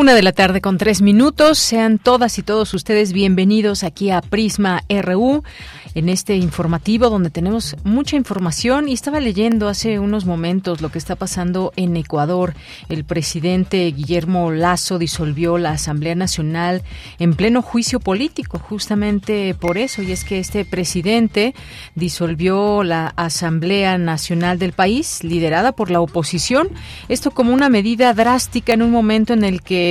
Una de la tarde con tres minutos. Sean todas y todos ustedes bienvenidos aquí a Prisma RU en este informativo donde tenemos mucha información y estaba leyendo hace unos momentos lo que está pasando en Ecuador. El presidente Guillermo Lazo disolvió la Asamblea Nacional en pleno juicio político, justamente por eso, y es que este presidente disolvió la Asamblea Nacional del país, liderada por la oposición, esto como una medida drástica en un momento en el que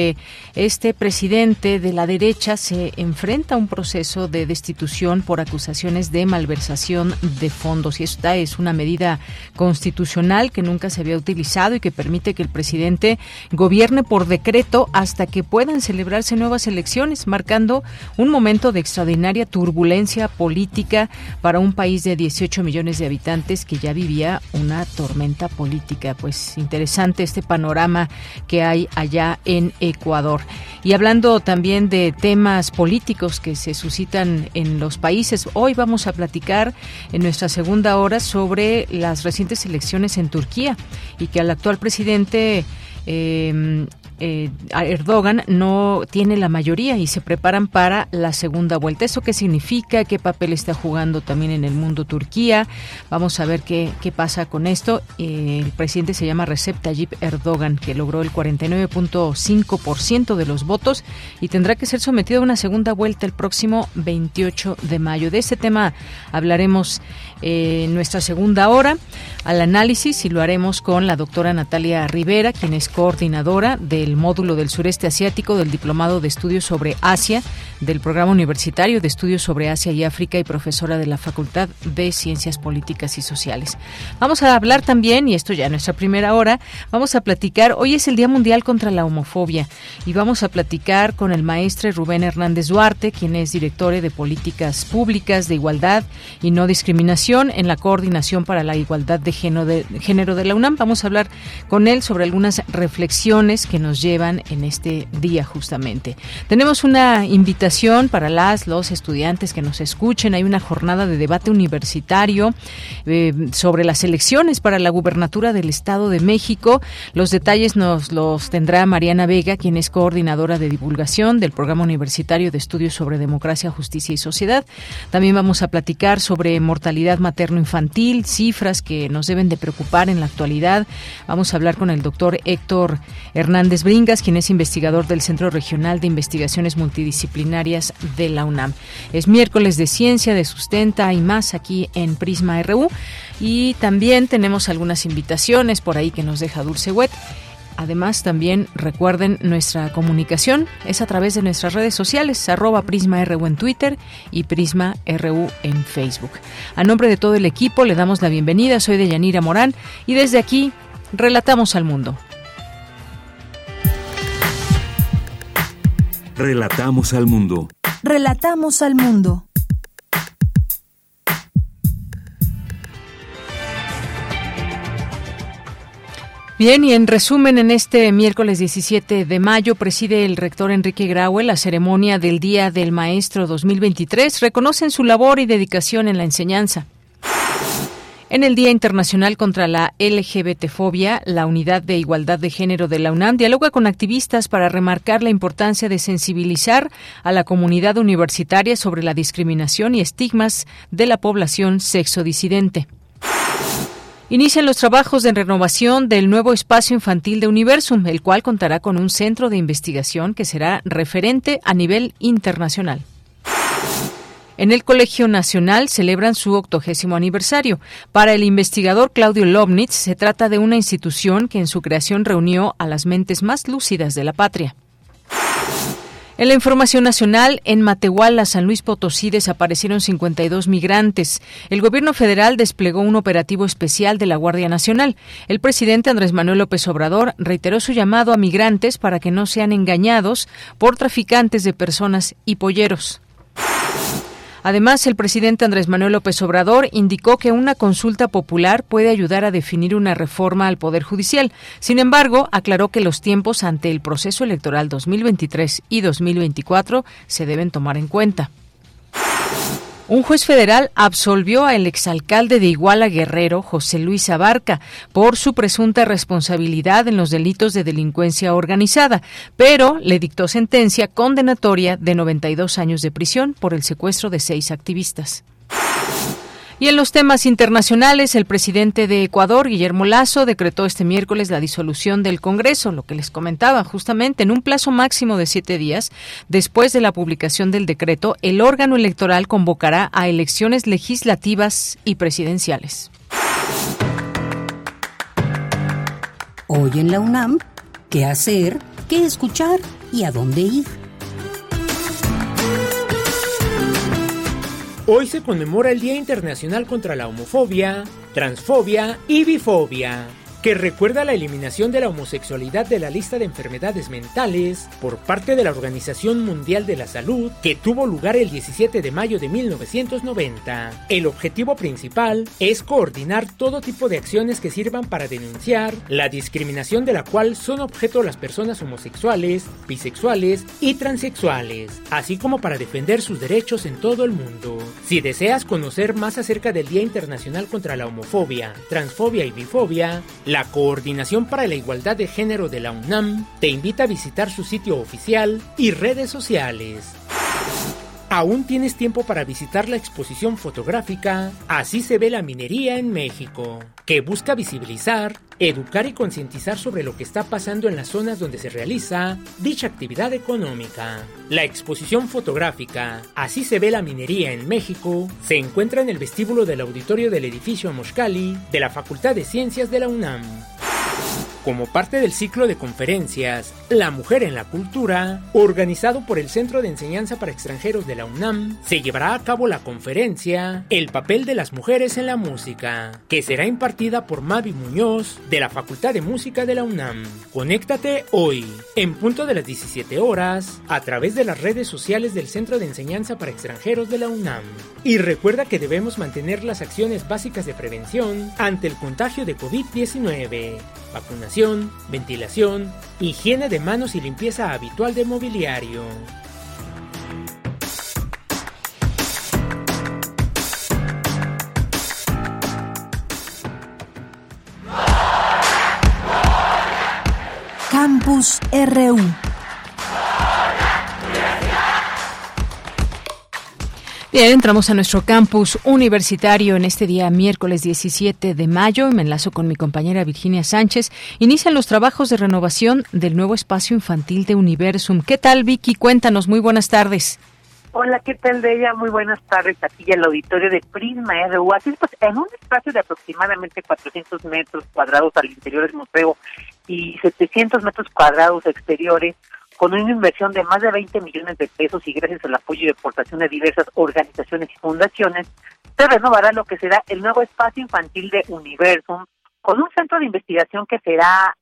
este presidente de la derecha se enfrenta a un proceso de destitución por acusación de malversación de fondos. Y esta es una medida constitucional que nunca se había utilizado y que permite que el presidente gobierne por decreto hasta que puedan celebrarse nuevas elecciones, marcando un momento de extraordinaria turbulencia política para un país de 18 millones de habitantes que ya vivía una tormenta política. Pues interesante este panorama que hay allá en Ecuador. Y hablando también de temas políticos que se suscitan en los países, hoy vamos a platicar en nuestra segunda hora sobre las recientes elecciones en Turquía y que al actual presidente eh, eh, Erdogan no tiene la mayoría y se preparan para la segunda vuelta. ¿Eso qué significa? ¿Qué papel está jugando también en el mundo Turquía? Vamos a ver qué, qué pasa con esto. Eh, el presidente se llama Recep Tayyip Erdogan, que logró el 49.5% de los votos y tendrá que ser sometido a una segunda vuelta el próximo 28 de mayo. De este tema hablaremos eh, nuestra segunda hora al análisis y lo haremos con la doctora Natalia Rivera, quien es coordinadora del el módulo del sureste asiático del Diplomado de Estudios sobre Asia del Programa Universitario de Estudios sobre Asia y África y profesora de la Facultad de Ciencias Políticas y Sociales. Vamos a hablar también, y esto ya en nuestra primera hora, vamos a platicar, hoy es el Día Mundial contra la Homofobia y vamos a platicar con el maestro Rubén Hernández Duarte, quien es director de Políticas Públicas de Igualdad y No Discriminación en la Coordinación para la Igualdad de Género de, la UNAM. Vamos a hablar con él sobre algunas reflexiones que nos llevan en este día justamente. Tenemos una invitación para las, los estudiantes que nos escuchen. Hay una jornada de debate universitario eh, sobre las elecciones para la gubernatura del Estado de México. Los detalles nos los tendrá Mariana Vega, quien es coordinadora de divulgación del Programa Universitario de Estudios sobre Democracia, Justicia y Sociedad. También vamos a platicar sobre mortalidad materno-infantil, cifras que nos deben de preocupar en la actualidad. Vamos a hablar con el doctor Héctor Hernández Bringas, quien es investigador del Centro Regional de Investigaciones Multidisciplinarias de la UNAM. Es miércoles de ciencia, de sustenta y más aquí en Prisma RU. Y también tenemos algunas invitaciones por ahí que nos deja Dulce Wet. Además, también recuerden nuestra comunicación es a través de nuestras redes sociales, arroba Prisma RU en Twitter y Prisma RU en Facebook. A nombre de todo el equipo le damos la bienvenida, soy Deyanira Morán y desde aquí relatamos al mundo. Relatamos al mundo. Relatamos al mundo. Bien, y en resumen, en este miércoles 17 de mayo preside el rector Enrique Graue la ceremonia del Día del Maestro 2023. Reconocen su labor y dedicación en la enseñanza. En el Día Internacional contra la LGBTfobia, la Unidad de Igualdad de Género de la UNAM dialoga con activistas para remarcar la importancia de sensibilizar a la comunidad universitaria sobre la discriminación y estigmas de la población sexodisidente. Inician los trabajos de renovación del nuevo espacio infantil de Universum, el cual contará con un centro de investigación que será referente a nivel internacional. en el Colegio Nacional celebran su octogésimo aniversario. Para el investigador Claudio Lobnitz, se trata de una institución que en su creación reunió a las mentes más lúcidas de la patria. En la información nacional, en Matehuala, San Luis Potosí, desaparecieron 52 migrantes. El gobierno federal desplegó un operativo especial de la Guardia Nacional. El presidente Andrés Manuel López Obrador reiteró su llamado a migrantes para que no sean engañados por traficantes de personas y polleros. Además, el presidente Andrés Manuel López Obrador indicó que una consulta popular puede ayudar a definir una reforma al Poder Judicial. Sin embargo, aclaró que los tiempos ante el proceso electoral 2023 y 2024 se deben tomar en cuenta. Un juez federal absolvió al exalcalde de Iguala Guerrero, José Luis Abarca, por su presunta responsabilidad en los delitos de delincuencia organizada, pero le dictó sentencia condenatoria de 92 años de prisión por el secuestro de seis activistas. Y en los temas internacionales, el presidente de Ecuador, Guillermo Lazo, decretó este miércoles la disolución del Congreso, lo que les comentaba justamente en un plazo máximo de siete días. Después de la publicación del decreto, el órgano electoral convocará a elecciones legislativas y presidenciales. Hoy en la UNAM, ¿qué hacer? ¿Qué escuchar? ¿Y a dónde ir? Hoy se conmemora el Día Internacional contra la Homofobia, Transfobia y Bifobia que recuerda la eliminación de la homosexualidad de la lista de enfermedades mentales por parte de la Organización Mundial de la Salud que tuvo lugar el 17 de mayo de 1990. El objetivo principal es coordinar todo tipo de acciones que sirvan para denunciar la discriminación de la cual son objeto las personas homosexuales, bisexuales y transexuales, así como para defender sus derechos en todo el mundo. Si deseas conocer más acerca del Día Internacional contra la Homofobia, Transfobia y Bifobia, la Coordinación para la Igualdad de Género de la UNAM te invita a visitar su sitio oficial y redes sociales. Aún tienes tiempo para visitar la exposición fotográfica Así se ve la minería en México, que busca visibilizar, educar y concientizar sobre lo que está pasando en las zonas donde se realiza dicha actividad económica. La exposición fotográfica Así se ve la minería en México se encuentra en el vestíbulo del auditorio del edificio Moshkali de la Facultad de Ciencias de la UNAM. Como parte del ciclo de conferencias La Mujer en la Cultura, organizado por el Centro de Enseñanza para Extranjeros de la UNAM, se llevará a cabo la conferencia El papel de las mujeres en la música, que será impartida por Mavi Muñoz de la Facultad de Música de la UNAM. Conéctate hoy, en punto de las 17 horas, a través de las redes sociales del Centro de Enseñanza para Extranjeros de la UNAM. Y recuerda que debemos mantener las acciones básicas de prevención ante el contagio de COVID-19 vacunación, ventilación, higiene de manos y limpieza habitual de mobiliario. Campus RU Bien, entramos a nuestro campus universitario en este día miércoles 17 de mayo. Me enlazo con mi compañera Virginia Sánchez. Inician los trabajos de renovación del nuevo espacio infantil de Universum. ¿Qué tal, Vicky? Cuéntanos. Muy buenas tardes. Hola, ¿qué tal, de ella? Muy buenas tardes aquí en el auditorio de Prisma RU. Así pues, en un espacio de aproximadamente 400 metros cuadrados al interior del museo y 700 metros cuadrados exteriores, con una inversión de más de 20 millones de pesos y gracias al apoyo y aportación de diversas organizaciones y fundaciones, se renovará lo que será el nuevo espacio infantil de Universum, con un centro de investigación que será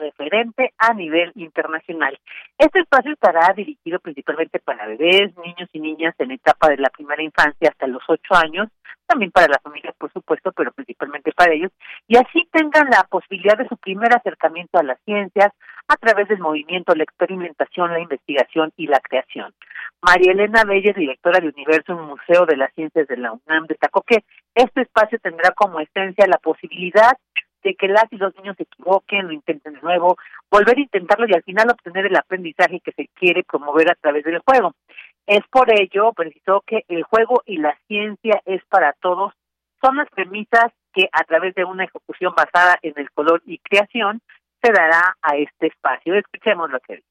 referente a nivel internacional. Este espacio estará dirigido principalmente para bebés, niños y niñas en etapa de la primera infancia hasta los ocho años, también para las familias, por supuesto, pero principalmente para ellos, y así tengan la posibilidad de su primer acercamiento a las ciencias a través del movimiento, la experimentación, la investigación y la creación. María Elena Belles, directora de Universo, un museo de las ciencias de la UNAM, destacó que este espacio tendrá como esencia la posibilidad de que las y los niños se equivoquen, lo intenten de nuevo, volver a intentarlo y al final obtener el aprendizaje que se quiere promover a través del juego. Es por ello, precisó que el juego y la ciencia es para todos, son las premisas que a través de una ejecución basada en el color y creación se dará a este espacio. Escuchemos lo que dijo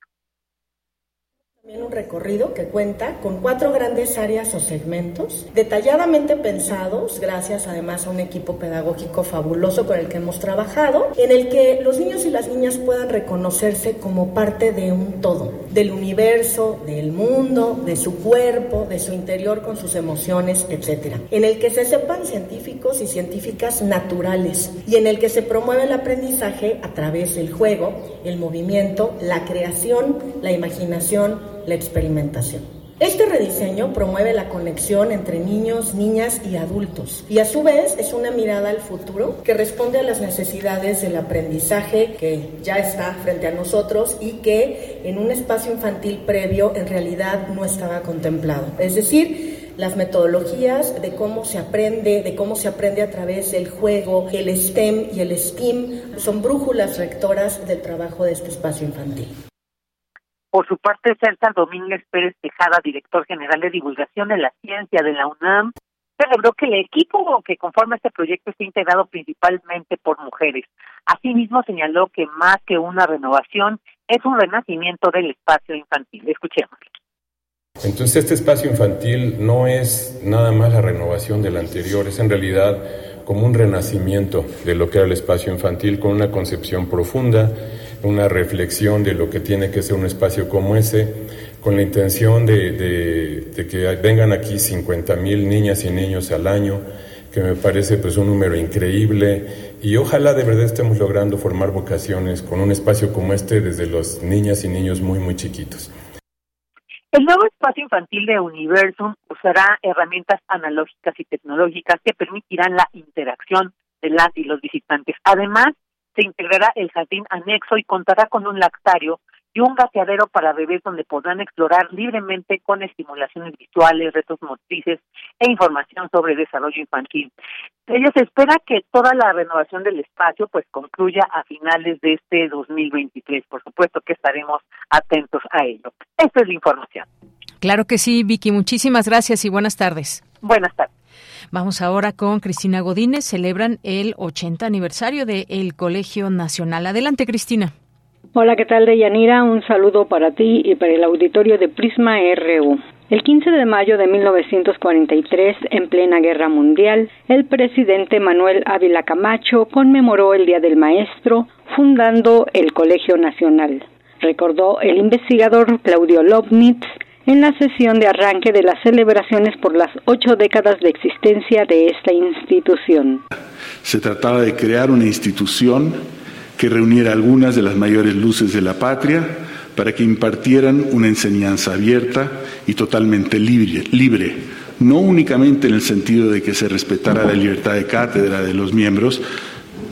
Un recorrido que cuenta con cuatro grandes áreas o segmentos, detalladamente pensados, gracias además a un equipo pedagógico fabuloso con el que hemos trabajado, en el que los niños y las niñas puedan reconocerse como parte de un todo, del universo, del mundo, de su cuerpo, de su interior con sus emociones, etc. En el que se sepan científicos y científicas naturales y en el que se promueve el aprendizaje a través del juego, el movimiento, la creación, la imaginación, la experimentación. Este rediseño promueve la conexión entre niños, niñas y adultos y a su vez es una mirada al futuro que responde a las necesidades del aprendizaje que ya está frente a nosotros y que en un espacio infantil previo en realidad no estaba contemplado. Es decir, las metodologías de cómo se aprende, de cómo se aprende a través del juego, el STEM y el STEAM son brújulas rectoras del trabajo de este espacio infantil. Por su parte, César Domínguez Pérez Tejada, director general de divulgación de la ciencia de la UNAM, celebró que el equipo que conforma este proyecto está integrado principalmente por mujeres. Asimismo, señaló que más que una renovación, es un renacimiento del espacio infantil. Escuchemos. Entonces, este espacio infantil no es nada más la renovación del anterior, es en realidad como un renacimiento de lo que era el espacio infantil con una concepción profunda una reflexión de lo que tiene que ser un espacio como ese, con la intención de, que vengan aquí 50 mil niñas y niños al año, que me parece pues un número increíble y ojalá de verdad estemos logrando formar vocaciones con un espacio como este desde los niñas y niños muy muy chiquitos. El nuevo espacio infantil de Universum usará herramientas analógicas y tecnológicas que permitirán la interacción de las y los visitantes. Además, se integrará el jardín anexo y contará con un lactario y un gateadero para bebés donde podrán explorar libremente con estimulaciones visuales, retos motrices e información sobre desarrollo infantil. Ellos espera que toda la renovación del espacio pues concluya a finales de este 2023. Por supuesto que estaremos atentos a ello. Esta es la información. Claro que sí, Vicky. Muchísimas gracias y buenas tardes. Buenas tardes. Vamos ahora con Cristina Godínez. Celebran el 80 aniversario del Colegio Nacional. Adelante, Cristina. Hola, ¿qué tal, Deyanira? Un saludo para ti y para el auditorio de Prisma RU. El 15 de mayo de 1943, en plena guerra mundial, el presidente Manuel Ávila Camacho conmemoró el Día del Maestro, fundando el Colegio Nacional. Recordó el investigador Claudio Lobnitz en la sesión de arranque de las celebraciones por las ocho décadas de existencia de esta institución. Se trataba de crear una institución que reuniera algunas de las mayores luces de la patria para que impartieran una enseñanza abierta y totalmente libre, libre, no únicamente en el sentido de que se respetara la libertad de cátedra de los miembros,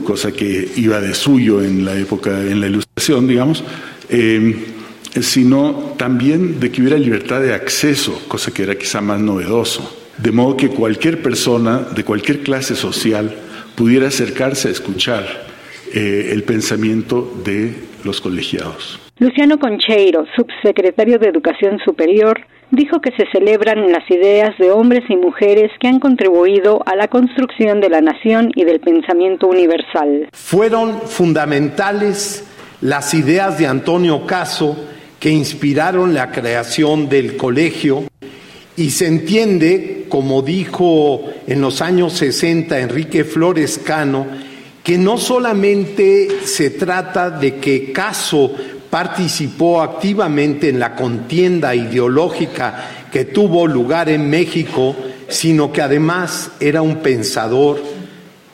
cosa que iba de suyo en la época, en la ilustración, digamos, eh, sino también de que hubiera libertad de acceso, cosa que era quizá más novedoso. De modo que cualquier persona de cualquier clase social pudiera acercarse a escuchar eh, el pensamiento de los colegiados. Luciano Concheiro, subsecretario de Educación Superior, dijo que se celebran las ideas de hombres y mujeres que han contribuido a la construcción de la nación y del pensamiento universal. Fueron fundamentales las ideas de Antonio Caso que inspiraron la creación del colegio y se entiende, como dijo en los años 60 Enrique Flores Cano, que no solamente se trata de que Caso participó activamente en la contienda ideológica que tuvo lugar en México, sino que además era un pensador,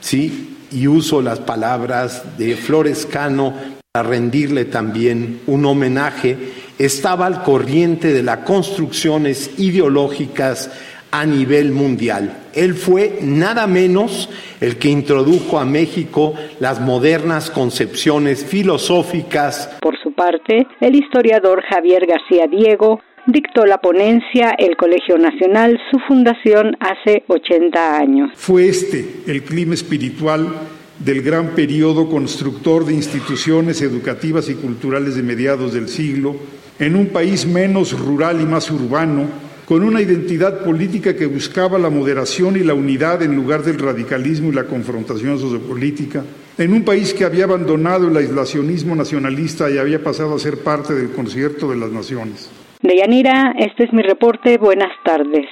¿sí? Y uso las palabras de Flores Cano a rendirle también un homenaje, estaba al corriente de las construcciones ideológicas a nivel mundial. Él fue nada menos el que introdujo a México las modernas concepciones filosóficas. Por su parte, el historiador Javier García Diego dictó la ponencia El Colegio Nacional, su fundación hace 80 años. Fue este el clima espiritual del gran periodo constructor de instituciones educativas y culturales de mediados del siglo, en un país menos rural y más urbano, con una identidad política que buscaba la moderación y la unidad en lugar del radicalismo y la confrontación sociopolítica, en un país que había abandonado el aislacionismo nacionalista y había pasado a ser parte del concierto de las naciones. Deyanira, este es mi reporte. Buenas tardes.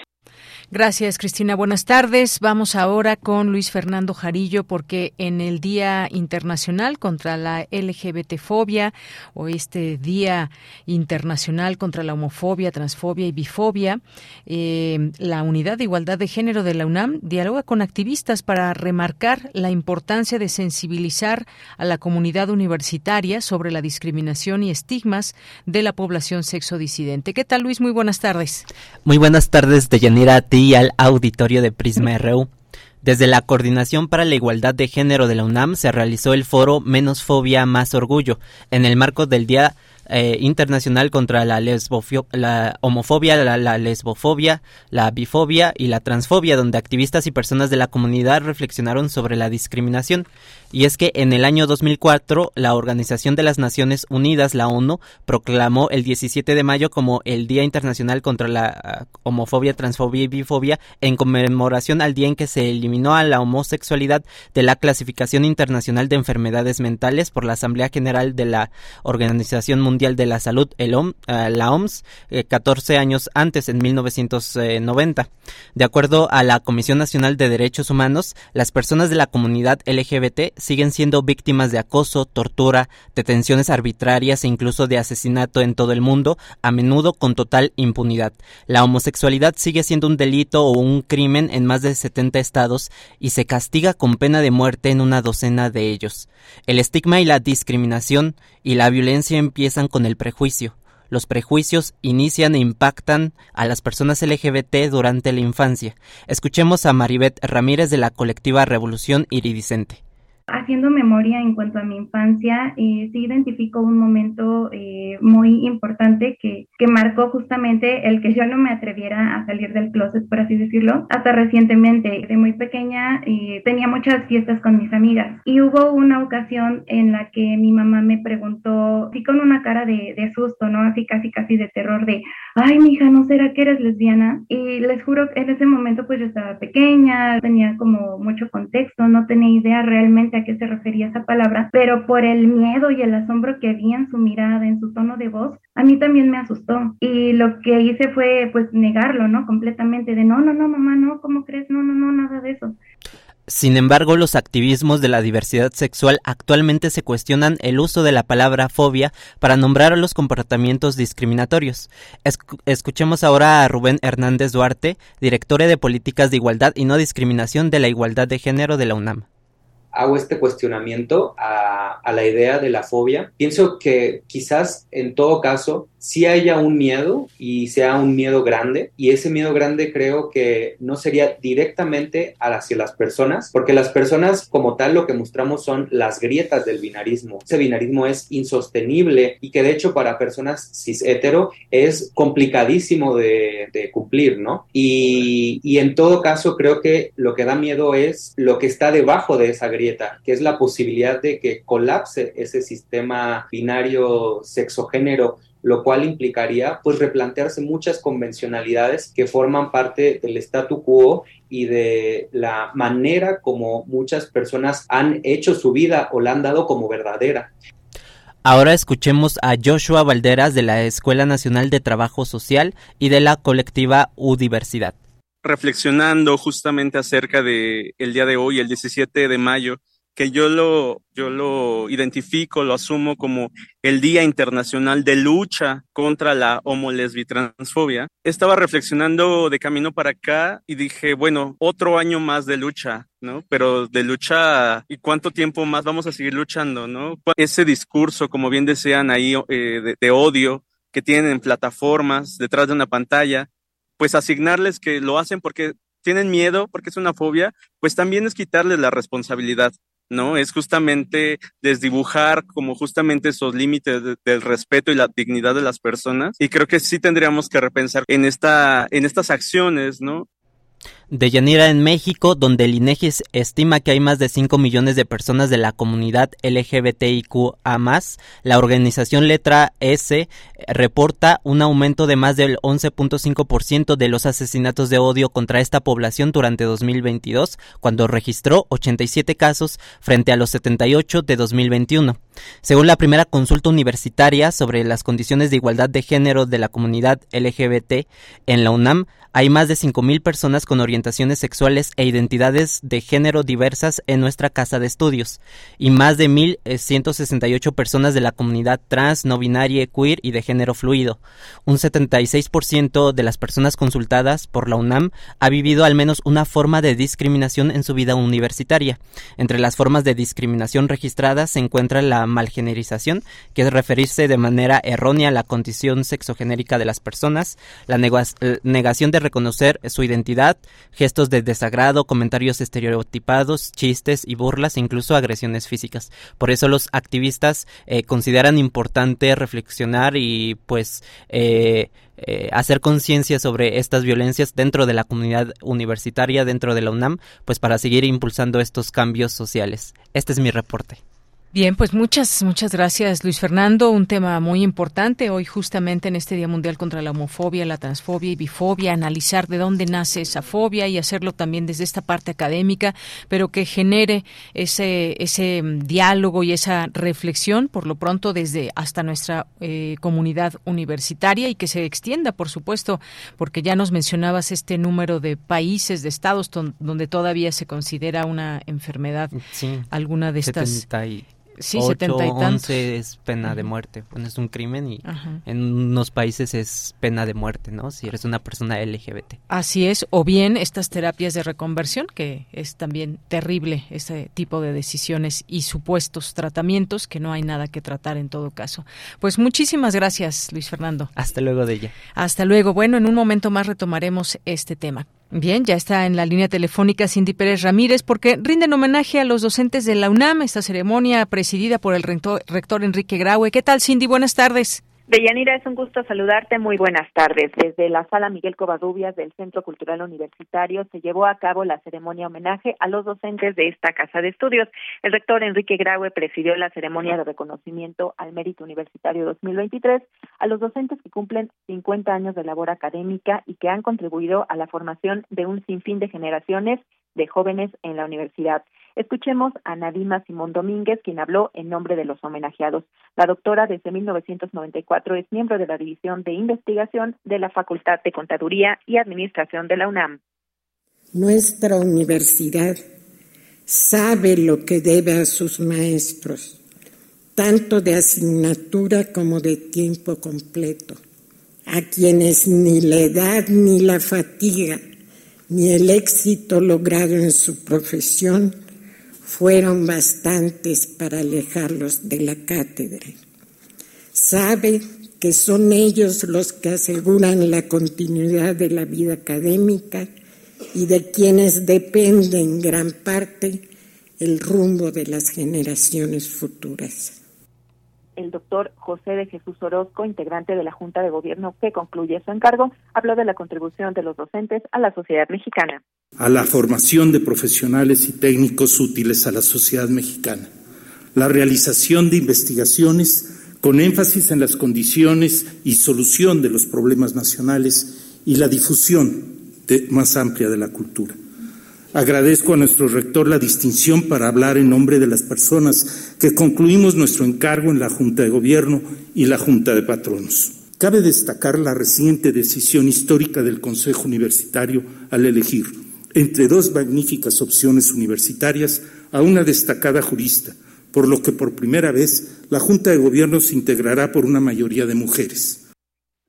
Gracias, Cristina. Buenas tardes. Vamos ahora con Luis Fernando Jarillo porque en el Día Internacional contra la LGBTfobia o este Día Internacional contra la homofobia, transfobia y bifobia, eh, la Unidad de Igualdad de Género de la UNAM dialoga con activistas para remarcar la importancia de sensibilizar a la comunidad universitaria sobre la discriminación y estigmas de la población sexodisidente. ¿Qué tal, Luis? Muy buenas tardes. Muy buenas tardes, Deyanira, a ti al auditorio de Prisma RU. Desde la Coordinación para la Igualdad de Género de la UNAM se realizó el foro Menos Fobia, Más Orgullo, en el marco del Día eh, internacional contra la, la homofobia, la, lesbofobia, la bifobia y la transfobia, donde activistas y personas de la comunidad reflexionaron sobre la discriminación. Y es que en el año 2004, la Organización de las Naciones Unidas, la ONU, proclamó el 17 de mayo como el Día Internacional contra la ah, Homofobia, Transfobia y Bifobia en conmemoración al día en que se eliminó a la homosexualidad de la Clasificación Internacional de Enfermedades Mentales por la Asamblea General de la Organización Mundial de la Salud, el eh, la OMS, 14 eh, años antes, en 1990. De acuerdo a la Comisión Nacional de Derechos Humanos, las personas de la comunidad LGBT siguen siendo víctimas de acoso, tortura, detenciones arbitrarias e incluso de asesinato en todo el mundo, a menudo con total impunidad. La homosexualidad sigue siendo un delito o un crimen en más de 70 estados y se castiga con pena de muerte en una docena de ellos. El estigma y la discriminación y la violencia empiezan con el prejuicio. Los prejuicios inician e impactan a las personas LGBT durante la infancia. Escuchemos a Maribeth Ramírez de la colectiva Revolución Iridicente. Haciendo memoria en cuanto a mi infancia, eh, sí identifico un momento eh, muy importante que, que marcó justamente el que yo no me atreviera a salir del closet, por así decirlo, hasta recientemente. De muy pequeña eh, tenía muchas fiestas con mis amigas y hubo una ocasión en la que mi mamá me preguntó, así con una cara de, de susto, ¿no? Así casi casi de terror, de, ay, mija, ¿no será que eres lesbiana? Y les juro que en ese momento pues yo estaba pequeña, tenía como mucho contexto, no tenía idea realmente a qué se refería esa palabra, pero por el miedo y el asombro que vi en su mirada, en su tono de voz, a mí también me asustó. Y lo que hice fue pues negarlo, ¿no? Completamente de no, no, no, mamá, no, ¿cómo crees? No, no, no, nada de eso. Sin embargo, los activismos de la diversidad sexual actualmente se cuestionan el uso de la palabra fobia para nombrar los comportamientos discriminatorios. escuchemos ahora a Rubén Hernández Duarte, director de Políticas de Igualdad y No Discriminación de la Igualdad de Género de la UNAM hago este cuestionamiento a, la idea de la fobia. Pienso que quizás en todo caso si haya un miedo y sea un miedo grande y ese miedo grande creo que no sería directamente hacia las personas porque las personas como tal lo que mostramos son las grietas del binarismo. Ese binarismo es insostenible y que de hecho para personas cis hetero es complicadísimo de, cumplir no y en todo caso creo que lo que da miedo es lo que está debajo de esa grieta que es la posibilidad de que colapse ese sistema binario sexogénero lo cual implicaría pues replantearse muchas convencionalidades que forman parte del statu quo y de la manera como muchas personas han hecho su vida o la han dado como verdadera. Ahora escuchemos a Joshua Valderas de la Escuela Nacional de Trabajo Social y de la colectiva U Diversidad. Reflexionando justamente acerca de el día de hoy, el 17 de mayo, que yo lo, yo lo identifico, lo asumo como el Día Internacional de Lucha contra la homo-lesbi-transfobia. Estaba reflexionando de camino para acá y dije, bueno, otro año más de lucha, ¿no? Pero de lucha, ¿y cuánto tiempo más vamos a seguir luchando, ¿no? Ese discurso, como bien desean ahí, eh, de, de odio que tienen en plataformas, detrás de una pantalla, pues asignarles que lo hacen porque tienen miedo, porque es una fobia, pues también es quitarles la responsabilidad. ¿No? Es justamente desdibujar como justamente esos límites del respeto y la dignidad de las personas. Y creo que sí tendríamos que repensar en esta, en estas acciones, ¿no? De Yanira en México, donde el INEGI estima que hay más de 5 millones de personas de la comunidad LGBTIQA+, la organización Letra S reporta un aumento de más del 11.5% de los asesinatos de odio contra esta población durante 2022, cuando registró 87 casos frente a los 78 de 2021. Según la primera consulta universitaria sobre las condiciones de igualdad de género de la comunidad LGBT en la UNAM, hay más de 5.000 personas con orientaciones sexuales e identidades de género diversas en nuestra casa de estudios y más de 1.168 personas de la comunidad trans, no binaria, queer y de género fluido. Un 76% de las personas consultadas por la UNAM ha vivido al menos una forma de discriminación en su vida universitaria. Entre las formas de discriminación registradas se encuentra la malgenerización, que es referirse de manera errónea a la condición sexogenérica de las personas, la negación de reconocer su identidad, gestos de desagrado, comentarios estereotipados, chistes y burlas, incluso agresiones físicas. Por eso los activistas eh, consideran importante reflexionar y pues eh, eh, hacer conciencia sobre estas violencias dentro de la comunidad universitaria, dentro de la UNAM, pues para seguir impulsando estos cambios sociales. Este es mi reporte. Bien, pues muchas, muchas gracias Luis Fernando. Un tema muy importante hoy justamente en este Día Mundial contra la Homofobia, la Transfobia y Bifobia, analizar de dónde nace esa fobia y hacerlo también desde esta parte académica, pero que genere ese, ese diálogo y esa reflexión, por lo pronto desde hasta nuestra eh, comunidad universitaria y que se extienda, por supuesto, porque ya nos mencionabas este número de países, de estados donde todavía se considera una enfermedad, alguna de estas sí, 70 y 11 es pena de muerte. Bueno, es un crimen y en unos países es pena de muerte, ¿no? Si eres una persona LGBT. Así es, o bien estas terapias de reconversión, que es también terrible ese tipo de decisiones y supuestos tratamientos que no hay nada que tratar en todo caso. Pues muchísimas gracias, Luis Fernando. Hasta luego de ella. Hasta luego. Bueno, en un momento más retomaremos este tema. Bien, ya está en la línea telefónica Cindy Pérez Ramírez porque rinden homenaje a los docentes de la UNAM, esta ceremonia presidida por el rector, Enrique Graue. ¿Qué tal, Cindy? Buenas tardes. Deyanira, es un gusto saludarte. Muy buenas tardes. Desde la sala Miguel Covarrubias del Centro Cultural Universitario se llevó a cabo la ceremonia homenaje a los docentes de esta casa de estudios. El rector Enrique Graue presidió la ceremonia de reconocimiento al mérito universitario 2023 a los docentes que cumplen 50 años de labor académica y que han contribuido a la formación de un sinfín de generaciones de jóvenes en la universidad. Escuchemos a Nadima Simón Domínguez, quien habló en nombre de los homenajeados. La doctora desde 1994 es miembro de la División de Investigación de la Facultad de Contaduría y Administración de la UNAM. Nuestra universidad sabe lo que debe a sus maestros, tanto de asignatura como de tiempo completo, a quienes ni la edad ni la fatiga ni el éxito logrado en su profesión fueron bastantes para alejarlos de la cátedra. Sabe que son ellos los que aseguran la continuidad de la vida académica y de quienes depende en gran parte el rumbo de las generaciones futuras el doctor José de Jesús Orozco, integrante de la Junta de Gobierno que concluye su encargo, habló de la contribución de los docentes a la sociedad mexicana. A la formación de profesionales y técnicos útiles a la sociedad mexicana. La realización de investigaciones con énfasis en las condiciones y solución de los problemas nacionales y la difusión más amplia de la cultura. Agradezco a nuestro rector la distinción para hablar en nombre de las personas que concluimos nuestro encargo en la Junta de Gobierno y la Junta de Patronos. Cabe destacar la reciente decisión histórica del Consejo Universitario al elegir entre dos magníficas opciones universitarias a una destacada jurista, por lo que por primera vez la Junta de Gobierno se integrará por una mayoría de mujeres.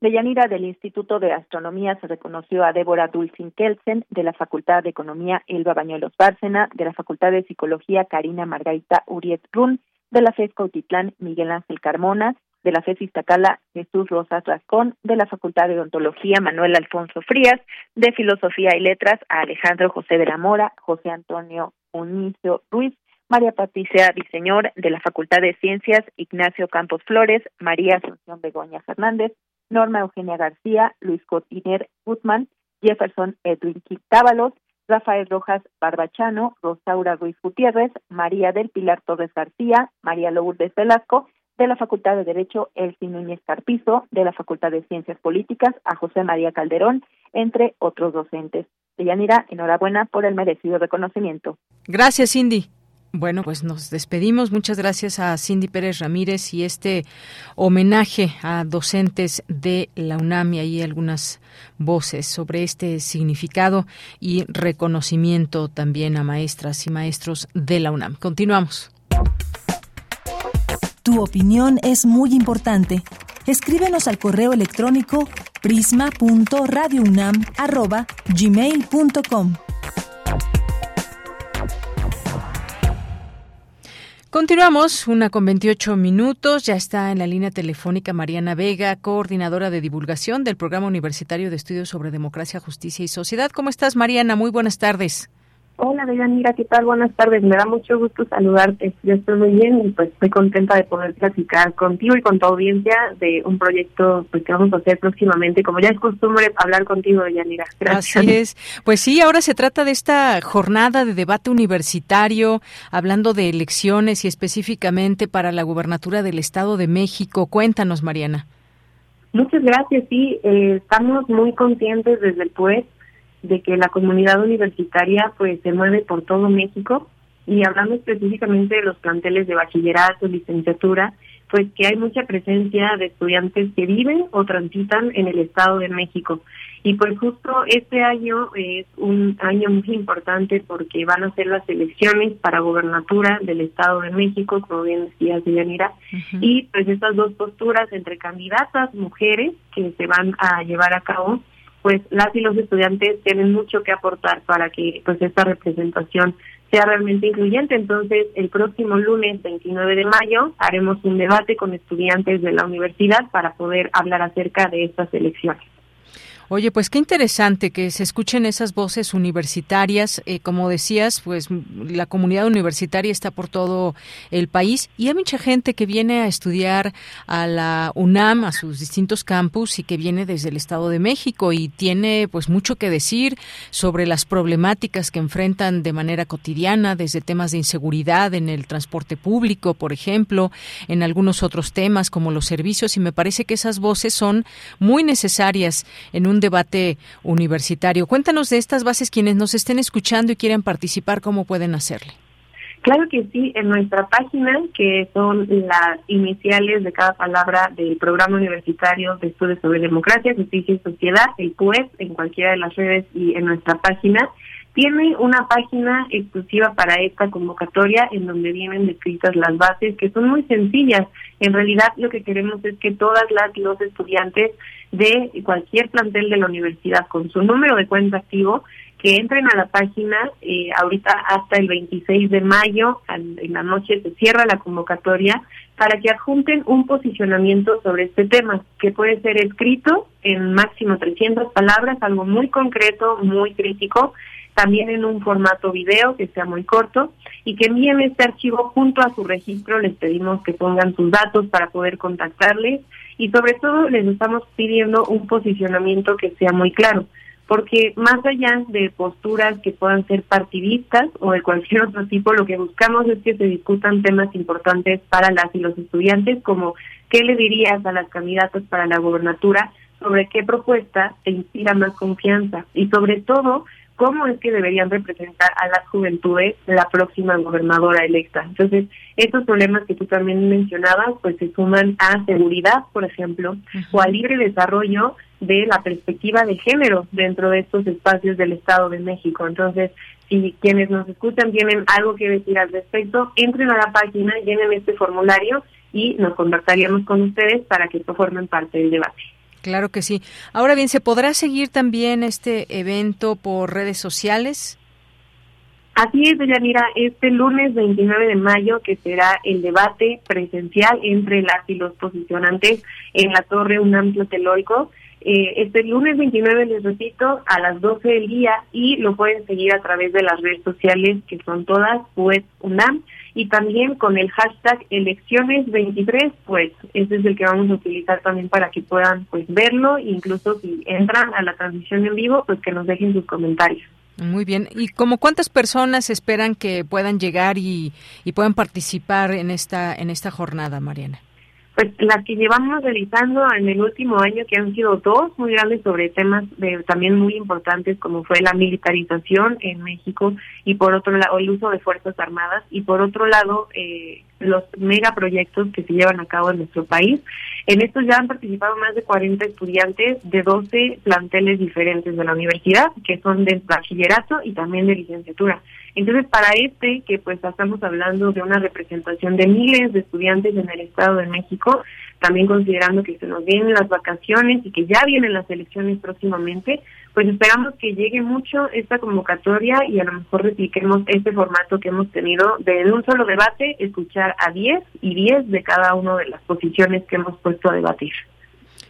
De Yanira del Instituto de Astronomía se reconoció a Débora Dulcin Kelsen, de la Facultad de Economía Elba Bañuelos Bárcena, de la Facultad de Psicología Karina Margarita Uriet Run, de la FES Cautitlán Miguel Ángel Carmona, de la FES Iztacala Jesús Rosas Rascón, de la Facultad de Odontología Manuel Alfonso Frías, de Filosofía y Letras a Alejandro José de la Mora, José Antonio Unicio Ruiz, María Patricia Diseñor de la Facultad de Ciencias Ignacio Campos Flores, María Asunción Begoña Fernández, Norma Eugenia García, Luis Cotiner Gutman, Jefferson Edwin Quintábalos, Rafael Rojas Barbachano, Rosaura Ruiz Gutiérrez, María del Pilar Torres García, María Lourdes Velasco, de la Facultad de Derecho Elsie Núñez Carpizo, de la Facultad de Ciencias Políticas a José María Calderón, entre otros docentes. Deyanira, enhorabuena por el merecido reconocimiento. Gracias, Cindy. Bueno, pues nos despedimos. Muchas gracias a Cindy Pérez Ramírez y este homenaje a docentes de la UNAM y ahí algunas voces sobre este significado y reconocimiento también a maestras y maestros de la UNAM. Continuamos. Tu opinión es muy importante. Escríbenos al correo electrónico prisma.radiounam@gmail.com. Continuamos, una con 28 minutos. Ya está en la línea telefónica Mariana Vega, coordinadora de divulgación del Programa Universitario de Estudios sobre Democracia, Justicia y Sociedad. ¿Cómo estás, Mariana? Muy buenas tardes. Hola, Deyanira, ¿qué tal? Buenas tardes. Me da mucho gusto saludarte. Yo estoy muy bien y pues estoy contenta de poder platicar contigo y con tu audiencia de un proyecto pues que vamos a hacer próximamente. Como ya es costumbre hablar contigo, Deyanira. Gracias. Así es. Pues sí, ahora se trata de esta jornada de debate universitario, hablando de elecciones y específicamente para la gubernatura del Estado de México. Cuéntanos, Mariana. Muchas gracias. Sí, eh, estamos muy conscientes desde el PUES de que la comunidad universitaria pues se mueve por todo México. Y hablando específicamente de los planteles de bachillerato, licenciatura, pues que hay mucha presencia de estudiantes que viven o transitan en el Estado de México. Y pues justo este año es un año muy importante porque van a ser las elecciones para gobernatura del Estado de México, como bien decía Yanira, y pues estas dos posturas entre candidatas mujeres que se van a llevar a cabo pues las y los estudiantes tienen mucho que aportar para que pues esta representación sea realmente incluyente. Entonces, el próximo lunes 29 de mayo haremos un debate con estudiantes de la universidad para poder hablar acerca de estas elecciones. Oye, pues qué interesante que se escuchen esas voces universitarias. Eh, como decías, pues la comunidad universitaria está por todo el país y hay mucha gente que viene a estudiar a la UNAM, a sus distintos campus y que viene desde el Estado de México y tiene pues mucho que decir sobre las problemáticas que enfrentan de manera cotidiana, desde temas de inseguridad en el transporte público, por ejemplo, en algunos otros temas como los servicios y me parece que esas voces son muy necesarias en un debate universitario. Cuéntanos de estas bases quienes nos estén escuchando y quieren participar, ¿cómo pueden hacerle? Claro que sí, en nuestra página, que son las iniciales de cada palabra del Programa Universitario de Estudios sobre Democracia, Justicia y Sociedad, el PUES, en cualquiera de las redes y en nuestra página, tiene una página exclusiva para esta convocatoria en donde vienen descritas las bases que son muy sencillas. En realidad lo que queremos es que todas las los estudiantes de cualquier plantel de la universidad con su número de cuenta activo que entren a la página eh, ahorita hasta el 26 de mayo en la noche se cierra la convocatoria para que adjunten un posicionamiento sobre este tema que puede ser escrito en máximo 300 palabras algo muy concreto muy crítico también en un formato video que sea muy corto y que envíen este archivo junto a su registro. Les pedimos que pongan sus datos para poder contactarles y sobre todo les estamos pidiendo un posicionamiento que sea muy claro, porque más allá de posturas que puedan ser partidistas o de cualquier otro tipo, lo que buscamos es que se discutan temas importantes para las y los estudiantes, como qué le dirías a las candidatas para la gobernatura sobre qué propuesta te inspira más confianza y sobre todo cómo es que deberían representar a las juventudes la próxima gobernadora electa. Entonces, estos problemas que tú también mencionabas, pues se suman a seguridad, por ejemplo, o al libre desarrollo de la perspectiva de género dentro de estos espacios del Estado de México. Entonces, si quienes nos escuchan tienen algo que decir al respecto, entren a la página, llenen este formulario y nos contactaríamos con ustedes para que formen parte del debate. Claro que sí. Ahora bien, ¿se podrá seguir también este evento por redes sociales? Así es, Deyanira, este lunes 29 de mayo, que será el debate presencial entre las y los posicionantes en la Torre UNAM Tlatelolco. Eh, este lunes 29, les repito, a las 12 del día y lo pueden seguir a través de las redes sociales que son todas, pues UNAM y también con el hashtag elecciones 23, pues ese es el que vamos a utilizar también para que puedan pues verlo, incluso si entran a la transmisión en vivo, pues que nos dejen sus comentarios. Muy bien. ¿Y como cuántas personas esperan que puedan llegar y, y puedan participar en esta en esta jornada, Mariana? Pues las que llevamos realizando en el último año, que han sido dos muy grandes sobre temas de, también muy importantes, como fue la militarización en México y por otro lado el uso de Fuerzas Armadas y por otro lado eh, los megaproyectos que se llevan a cabo en nuestro país. En estos ya han participado más de 40 estudiantes de 12 planteles diferentes de la universidad, que son de bachillerato y también de licenciatura. Entonces, para este, que pues estamos hablando de una representación de miles de estudiantes en el Estado de México, también considerando que se nos vienen las vacaciones y que ya vienen las elecciones próximamente, pues esperamos que llegue mucho esta convocatoria y a lo mejor repliquemos este formato que hemos tenido de un solo debate escuchar a 10 y 10 de cada una de las posiciones que hemos puesto a debatir.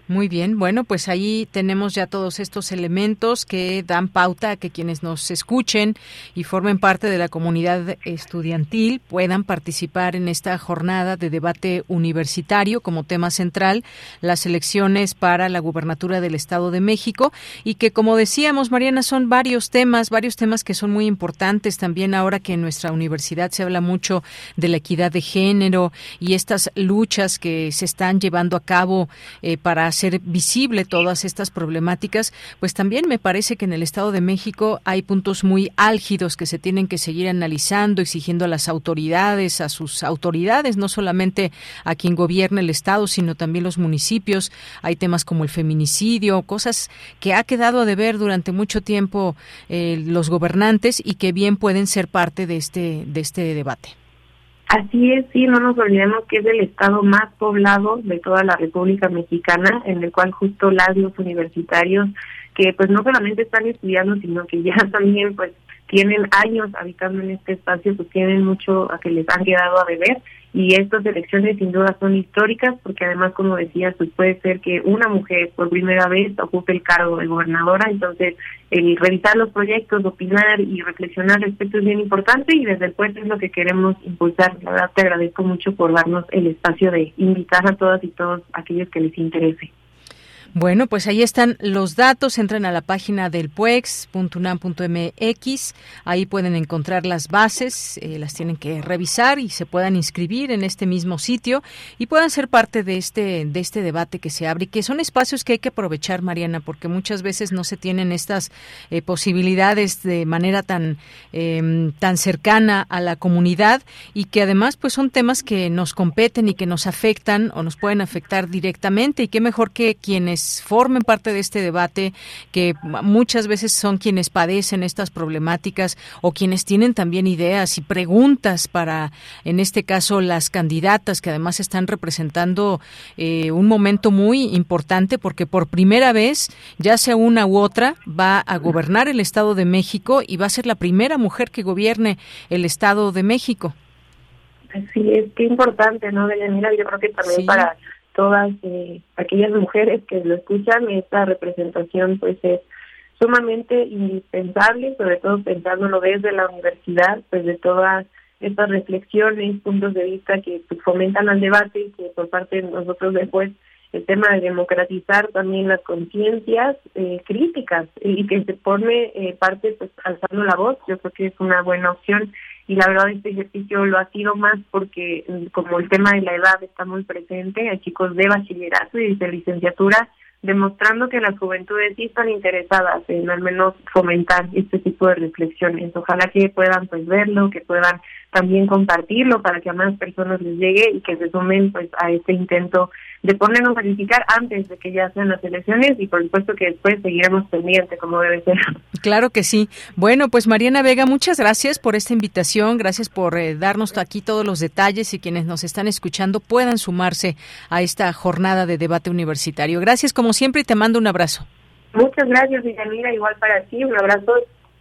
Muy bien, bueno, pues ahí tenemos ya todos estos elementos que dan pauta a que quienes nos escuchen y formen parte de la comunidad estudiantil puedan participar en esta jornada de debate universitario como tema central, las elecciones para la gubernatura del Estado de México. Y que como decíamos, Mariana, son varios temas, varios temas que son muy importantes. También ahora que en nuestra universidad se habla mucho de la equidad de género y estas luchas que se están llevando a cabo eh, para hacer visible todas estas problemáticas, pues también me parece que en el Estado de México hay puntos muy álgidos que se tienen que seguir analizando, exigiendo a las autoridades, a sus autoridades, no solamente a quien gobierna el Estado, sino también los municipios. Hay temas como el feminicidio, cosas que ha quedado a deber durante mucho tiempo eh, los gobernantes y que bien pueden ser parte de este, de este debate. Así es, sí, no nos olvidemos que es el estado más poblado de toda la República Mexicana, en el cual justo los universitarios que pues no solamente están estudiando, sino que ya también pues tienen años habitando en este espacio, pues tienen mucho a que les han quedado a beber y estas elecciones sin duda son históricas porque además, como decía, pues puede ser que una mujer por primera vez ocupe el cargo de gobernadora, entonces el revisar los proyectos, opinar y reflexionar respecto es bien importante y desde el puesto es lo que queremos impulsar. La verdad te agradezco mucho por darnos el espacio de invitar a todas y todos aquellos que les interese. Bueno, pues ahí están los datos. Entren a la página del puex.unam.mx. Ahí pueden encontrar las bases, eh, las tienen que revisar y se puedan inscribir en este mismo sitio y puedan ser parte de este de este debate que se abre y que son espacios que hay que aprovechar, Mariana, porque muchas veces no se tienen estas eh, posibilidades de manera tan em, tan cercana a la comunidad y que además pues son temas que nos competen y que nos afectan o nos pueden afectar directamente y qué mejor que quienes formen parte de este debate, que muchas veces son quienes padecen estas problemáticas o quienes tienen también ideas y preguntas para, en este caso, las candidatas que además están representando eh, un momento muy importante porque por primera vez, ya sea una u otra, va a gobernar el Estado de México y va a ser la primera mujer que gobierne el Estado de México. Sí, es que importante, ¿no, Mira, Yo creo que también para todas eh, aquellas mujeres que lo escuchan, esta representación pues es sumamente indispensable, sobre todo pensándolo desde la universidad, pues de todas estas reflexiones, puntos de vista que pues, fomentan al debate y que por parte de nosotros después el tema de democratizar también las conciencias eh, críticas y que se pone eh, parte pues alzando la voz, yo creo que es una buena opción y la verdad este ejercicio lo ha sido más porque mm, como el tema de la edad está muy presente, hay chicos de bachillerato y de licenciatura demostrando que las juventudes sí están interesadas en al menos fomentar este tipo de reflexiones. Ojalá que puedan pues verlo, que puedan también compartirlo para que a más personas les llegue y que se sumen pues a este intento de ponernos a verificar antes de que ya sean las elecciones y por supuesto que después seguiremos pendiente como debe ser. Claro que sí. Bueno, pues Mariana Vega, muchas gracias por esta invitación, gracias por eh, darnos aquí todos los detalles y quienes nos están escuchando puedan sumarse a esta jornada de debate universitario. Gracias como siempre y te mando un abrazo. Muchas gracias, Villamira, igual para ti, un abrazo,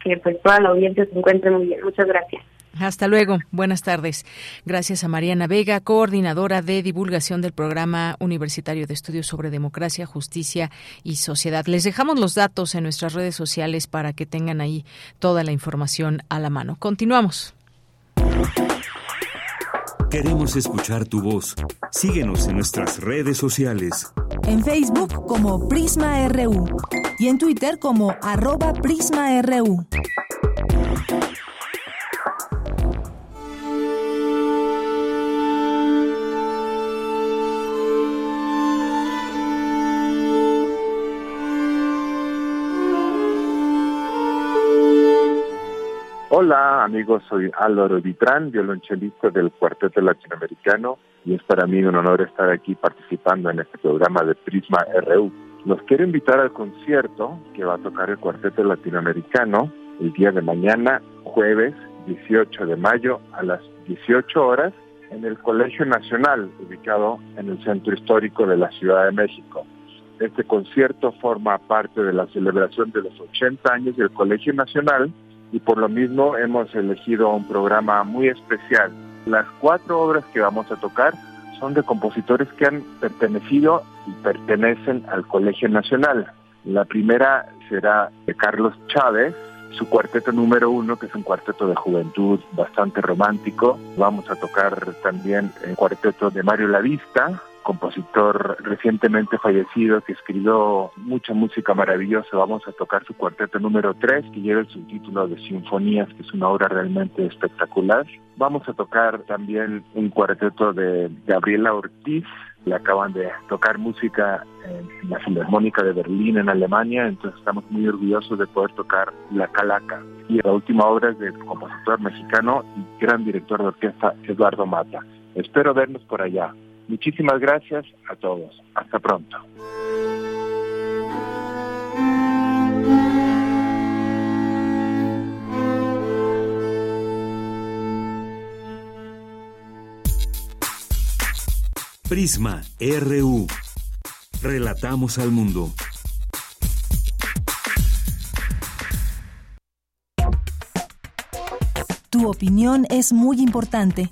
que pues toda la audiencia se encuentre muy bien. Muchas gracias. Hasta luego. Buenas tardes. Gracias a Mariana Vega, coordinadora de divulgación del programa universitario de estudios sobre democracia, justicia y sociedad. Les dejamos los datos en nuestras redes sociales para que tengan ahí toda la información a la mano. Continuamos. Queremos escuchar tu voz. Síguenos en nuestras redes sociales. En Facebook como Prisma RU y en Twitter como arroba PrismaRU. Hola amigos, soy Álvaro Vitrán, violonchelista del Cuarteto Latinoamericano y es para mí un honor estar aquí participando en este programa de Prisma RU. Los quiero invitar al concierto que va a tocar el Cuarteto Latinoamericano el día de mañana, jueves 18 de mayo a las 18 horas en el Colegio Nacional, ubicado en el Centro Histórico de la Ciudad de México. Este concierto forma parte de la celebración de los 80 años del Colegio Nacional y por lo mismo hemos elegido un programa muy especial. Las cuatro obras que vamos a tocar son de compositores que han pertenecido y pertenecen al Colegio Nacional. La primera será de Carlos Chávez, su cuarteto número uno, que es un cuarteto de juventud bastante romántico. Vamos a tocar también el cuarteto de Mario Lavista, compositor recientemente fallecido que escribió mucha música maravillosa. Vamos a tocar su cuarteto número 3 que lleva el subtítulo de Sinfonías, que es una obra realmente espectacular. Vamos a tocar también un cuarteto de Gabriela Ortiz, le acaban de tocar música en la Filarmónica de Berlín, en Alemania, entonces estamos muy orgullosos de poder tocar La Calaca. Y la última obra es del compositor mexicano y gran director de orquesta Eduardo Mata. Espero vernos por allá. Muchísimas gracias a todos. Hasta pronto. Prisma RU. Relatamos al mundo. Tu opinión es muy importante.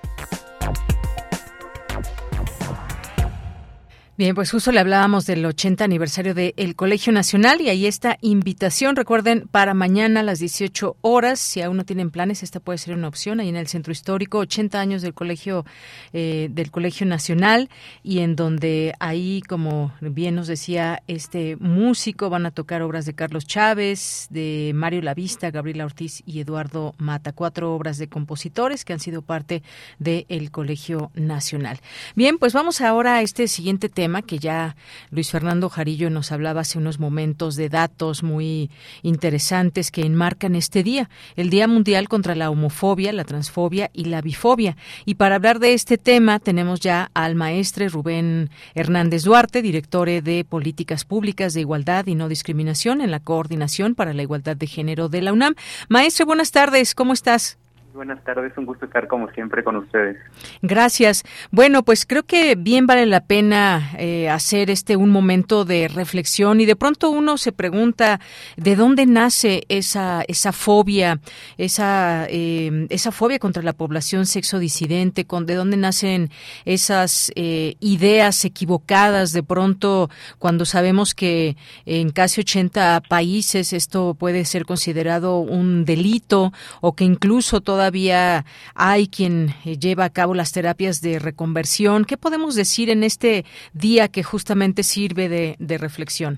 Bien, pues justo le hablábamos del 80 aniversario del Colegio Nacional y ahí está invitación, recuerden, para mañana a las 18 horas, si aún no tienen planes, esta puede ser una opción, ahí en el Centro Histórico, 80 años del Colegio, eh, del Colegio Nacional y en donde ahí, como bien nos decía este músico, van a tocar obras de Carlos Chávez, de Mario Lavista, Gabriela Ortiz y Eduardo Mata, cuatro obras de compositores que han sido parte del Colegio Nacional. Bien, pues vamos ahora a este siguiente tema que ya Luis Fernando Jarillo nos hablaba hace unos momentos de datos muy interesantes que enmarcan este día, el Día Mundial contra la Homofobia, la Transfobia y la Bifobia. Y para hablar de este tema tenemos ya al maestre Rubén Hernández Duarte, director de Políticas Públicas de Igualdad y No Discriminación en la Coordinación para la Igualdad de Género de la UNAM. Maestre, buenas tardes, ¿cómo estás? Buenas tardes, un gusto estar como siempre con ustedes. Gracias. Bueno, pues creo que bien vale la pena eh, hacer este un momento de reflexión y de pronto uno se pregunta de dónde nace esa esa fobia, esa eh, esa fobia contra la población sexo disidente, con de dónde nacen esas eh, ideas equivocadas de pronto cuando sabemos que en casi 80 países esto puede ser considerado un delito o que incluso toda todavía hay quien eh, lleva a cabo las terapias de reconversión. ¿Qué podemos decir en este día que justamente sirve de, reflexión?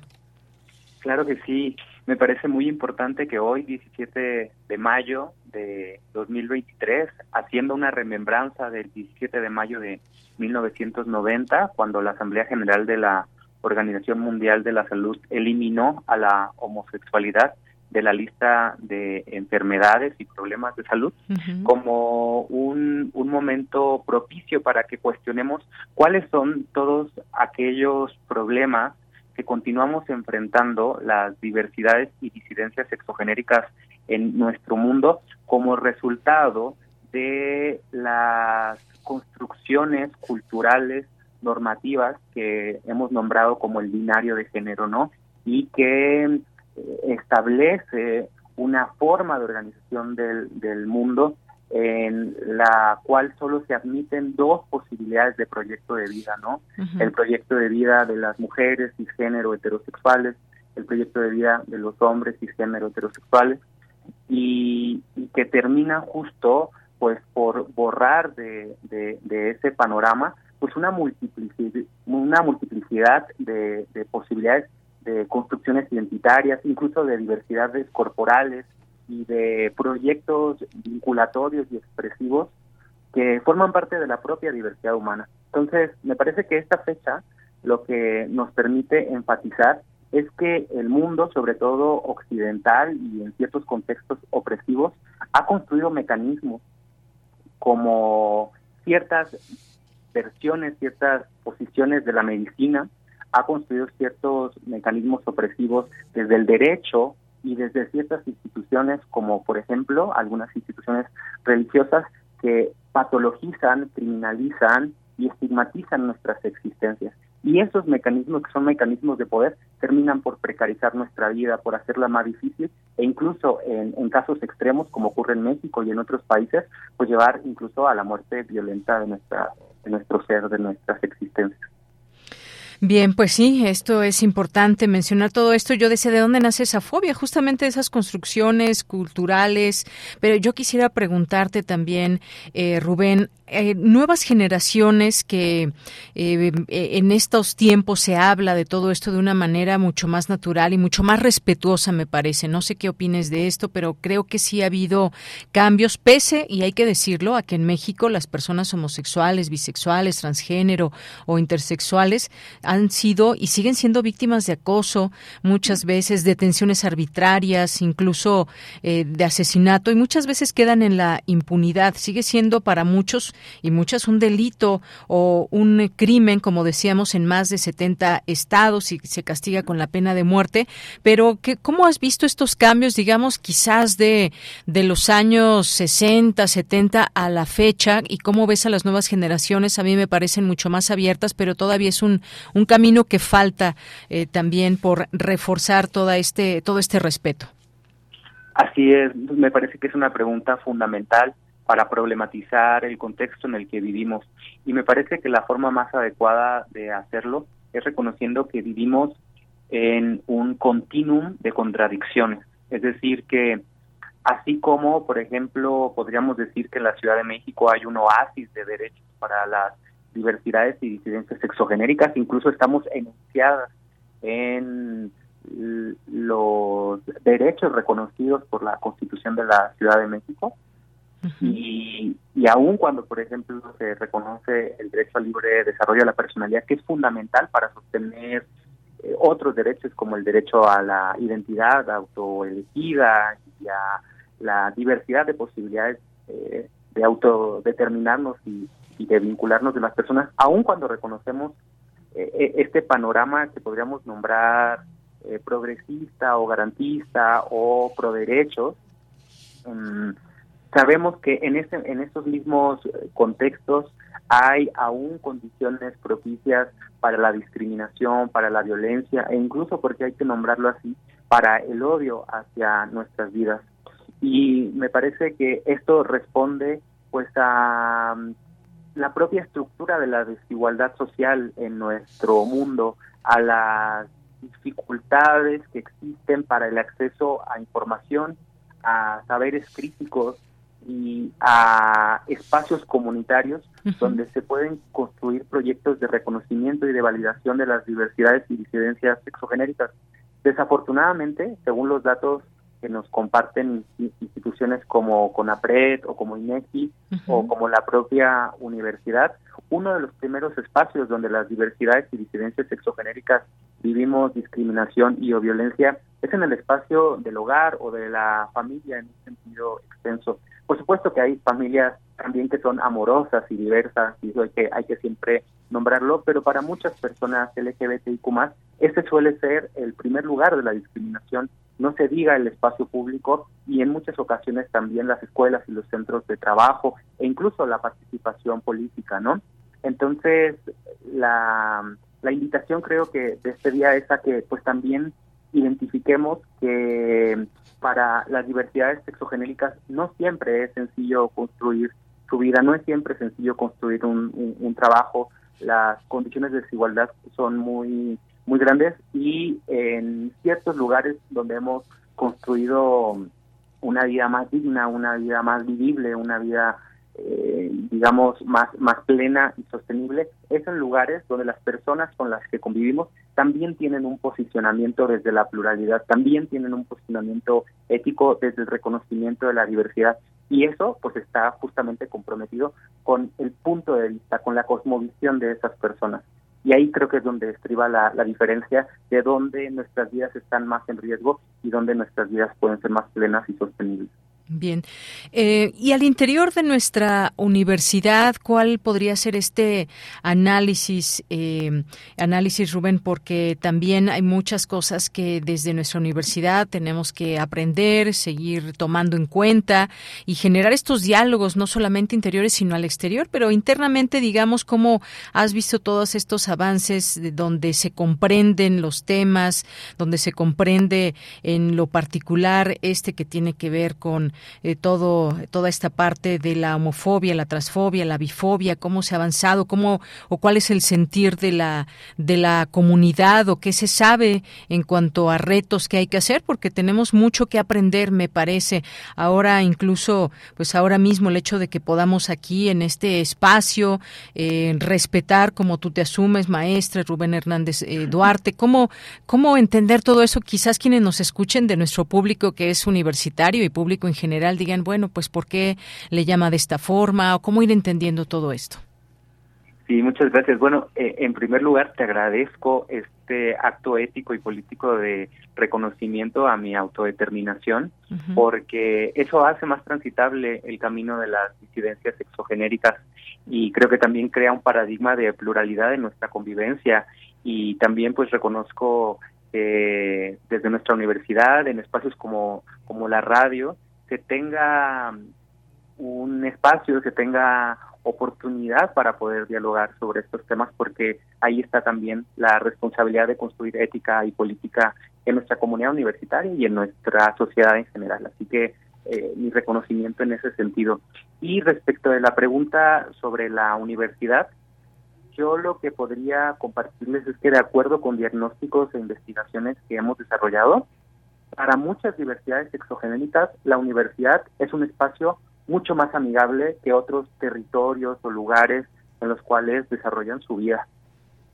Claro que sí. Me parece muy importante que hoy, 17 de mayo de 2023, haciendo una remembranza del 17 de mayo de 1990, cuando la Asamblea General de la Organización Mundial de la Salud eliminó a la homosexualidad de la lista de enfermedades y problemas de salud como un, un momento propicio para que cuestionemos cuáles son todos aquellos problemas que continuamos enfrentando las diversidades y disidencias sexogenéricas en nuestro mundo como resultado de las construcciones culturales normativas que hemos nombrado como el binario de género, ¿no? Y que establece una forma de organización del, del mundo en la cual solo se admiten dos posibilidades de proyecto de vida, ¿no? El proyecto de vida de las mujeres cisgénero heterosexuales, el proyecto de vida de los hombres cisgénero heterosexuales, y, que termina justo pues por borrar de, de, ese panorama pues una multiplicidad, una multiplicidad de, de posibilidades de construcciones identitarias, incluso de diversidades corporales y de proyectos vinculatorios y expresivos que forman parte de la propia diversidad humana. Entonces, me parece que esta fecha lo que nos permite enfatizar es que el mundo, sobre todo occidental y en ciertos contextos opresivos, ha construido mecanismos como ciertas versiones, ciertas posiciones de la medicina, ha construido ciertos mecanismos opresivos desde el derecho y desde ciertas instituciones como por ejemplo algunas instituciones religiosas que patologizan, criminalizan y estigmatizan nuestras existencias. Y esos mecanismos, que son mecanismos de poder, terminan por precarizar nuestra vida, por hacerla más difícil e incluso en, casos extremos, como ocurre en México y en otros países, pues llevar incluso a la muerte violenta de, nuestra, de nuestro ser, de nuestras existencias. Bien, pues sí, esto es importante mencionar todo esto. Yo decía, ¿de dónde nace esa fobia? Justamente esas construcciones culturales. Pero yo quisiera preguntarte también, eh, Rubén, eh, nuevas generaciones que eh, en estos tiempos se habla de todo esto de una manera mucho más natural y mucho más respetuosa, me parece. No sé qué opines de esto, pero creo que sí ha habido cambios, pese, y hay que decirlo, a que en México las personas homosexuales, bisexuales, transgénero o intersexuales han sido y siguen siendo víctimas de acoso, muchas veces detenciones arbitrarias, incluso eh, de asesinato, y muchas veces quedan en la impunidad. Sigue siendo para muchos y muchas un delito o un crimen, como decíamos, en más de 70 estados y se castiga con la pena de muerte. Pero, ¿qué, ¿cómo has visto estos cambios, digamos, quizás de, de los años 60, 70 a la fecha? ¿Y cómo ves a las nuevas generaciones? A mí me parecen mucho más abiertas, pero todavía es un, un camino que falta eh, también por reforzar toda este, todo este respeto. Así es, me parece que es una pregunta fundamental para problematizar el contexto en el que vivimos. Y me parece que la forma más adecuada de hacerlo es reconociendo que vivimos en un continuum de contradicciones. Es decir, que así como, por ejemplo, podríamos decir que en la Ciudad de México hay un oasis de derechos para las diversidades y disidencias sexogenéricas, incluso estamos enunciadas en los derechos reconocidos por la Constitución de la Ciudad de México, y, y aún cuando, por ejemplo, se reconoce el derecho al libre desarrollo de la personalidad, que es fundamental para sostener eh, otros derechos como el derecho a la identidad autoelegida y a la diversidad de posibilidades eh, de autodeterminarnos y, y, de vincularnos de las personas, aún cuando reconocemos eh, e, este panorama que podríamos nombrar progresista o garantista o pro derechos, mm, Sabemos que en, este, en estos mismos eh, contextos hay aún condiciones propicias para la discriminación, para la violencia e incluso, porque hay que nombrarlo así, para el odio hacia nuestras vidas. Y me parece que esto responde pues a mm, la propia estructura de la desigualdad social en nuestro mundo, a las dificultades que existen para el acceso a información, a saberes críticos y a espacios comunitarios donde se pueden construir proyectos de reconocimiento y de validación de las diversidades y disidencias sexogenéricas. Desafortunadamente, según los datos que nos comparten instituciones como CONAPRED o como INEGI o como la propia universidad, uno de los primeros espacios donde las diversidades y disidencias sexogenéricas vivimos discriminación y o violencia es en el espacio del hogar o de la familia en un sentido extenso. Por supuesto que hay familias también que son amorosas y diversas, y eso hay que, hay que siempre nombrarlo, pero para muchas personas LGBTIQ+, este suele ser el primer lugar de la discriminación, no se diga el espacio público y en muchas ocasiones también las escuelas y los centros de trabajo e incluso la participación política, ¿no? Entonces, la, la invitación creo que de este día es a que pues también identifiquemos que para las diversidades sexogenéricas no siempre es sencillo construir su vida, no es siempre sencillo construir un, trabajo, las condiciones de desigualdad son muy, muy grandes y en ciertos lugares donde hemos construido una vida más digna, una vida más vivible, una vida eh, digamos, más, más plena y sostenible, es en lugares donde las personas con las que convivimos también tienen un posicionamiento desde la pluralidad, también tienen un posicionamiento ético desde el reconocimiento de la diversidad. Y eso pues está justamente comprometido con el punto de vista, con la cosmovisión de esas personas. Y ahí creo que es donde estriba la, la diferencia de dónde nuestras vidas están más en riesgo y dónde nuestras vidas pueden ser más plenas y sostenibles. Bien. Eh, y al interior de nuestra universidad, ¿cuál podría ser este análisis, eh, análisis, Rubén? Porque también hay muchas cosas que desde nuestra universidad tenemos que aprender, seguir tomando en cuenta y generar estos diálogos, no solamente interiores, sino al exterior, pero internamente, digamos, cómo has visto todos estos avances de donde se comprenden los temas, donde se comprende en lo particular este que tiene que ver con eh, todo, toda esta parte de la homofobia, la transfobia, la bifobia, cómo se ha avanzado, cómo o cuál es el sentir de la de la comunidad o qué se sabe en cuanto a retos que hay que hacer, porque tenemos mucho que aprender, me parece. Ahora incluso, pues ahora mismo el hecho de que podamos aquí en este espacio eh, respetar como tú te asumes, maestra Rubén Hernández eh, Duarte, cómo cómo entender todo eso, quizás quienes nos escuchen de nuestro público que es universitario y público en general digan, bueno, pues ¿por qué le llama de esta forma? o cómo ir entendiendo todo esto. Sí, muchas gracias. Bueno, eh, en primer lugar, te agradezco este acto ético y político de reconocimiento a mi autodeterminación, porque eso hace más transitable el camino de las disidencias exogenéricas y creo que también crea un paradigma de pluralidad en nuestra convivencia y también pues reconozco eh, desde nuestra universidad, en espacios como, como la radio, se tenga un espacio, que tenga oportunidad para poder dialogar sobre estos temas, porque ahí está también la responsabilidad de construir ética y política en nuestra comunidad universitaria y en nuestra sociedad en general. Así que eh, mi reconocimiento en ese sentido. Y respecto de la pregunta sobre la universidad, yo lo que podría compartirles es que de acuerdo con diagnósticos e investigaciones que hemos desarrollado, para muchas diversidades exogenéricas, la universidad es un espacio mucho más amigable que otros territorios o lugares en los cuales desarrollan su vida.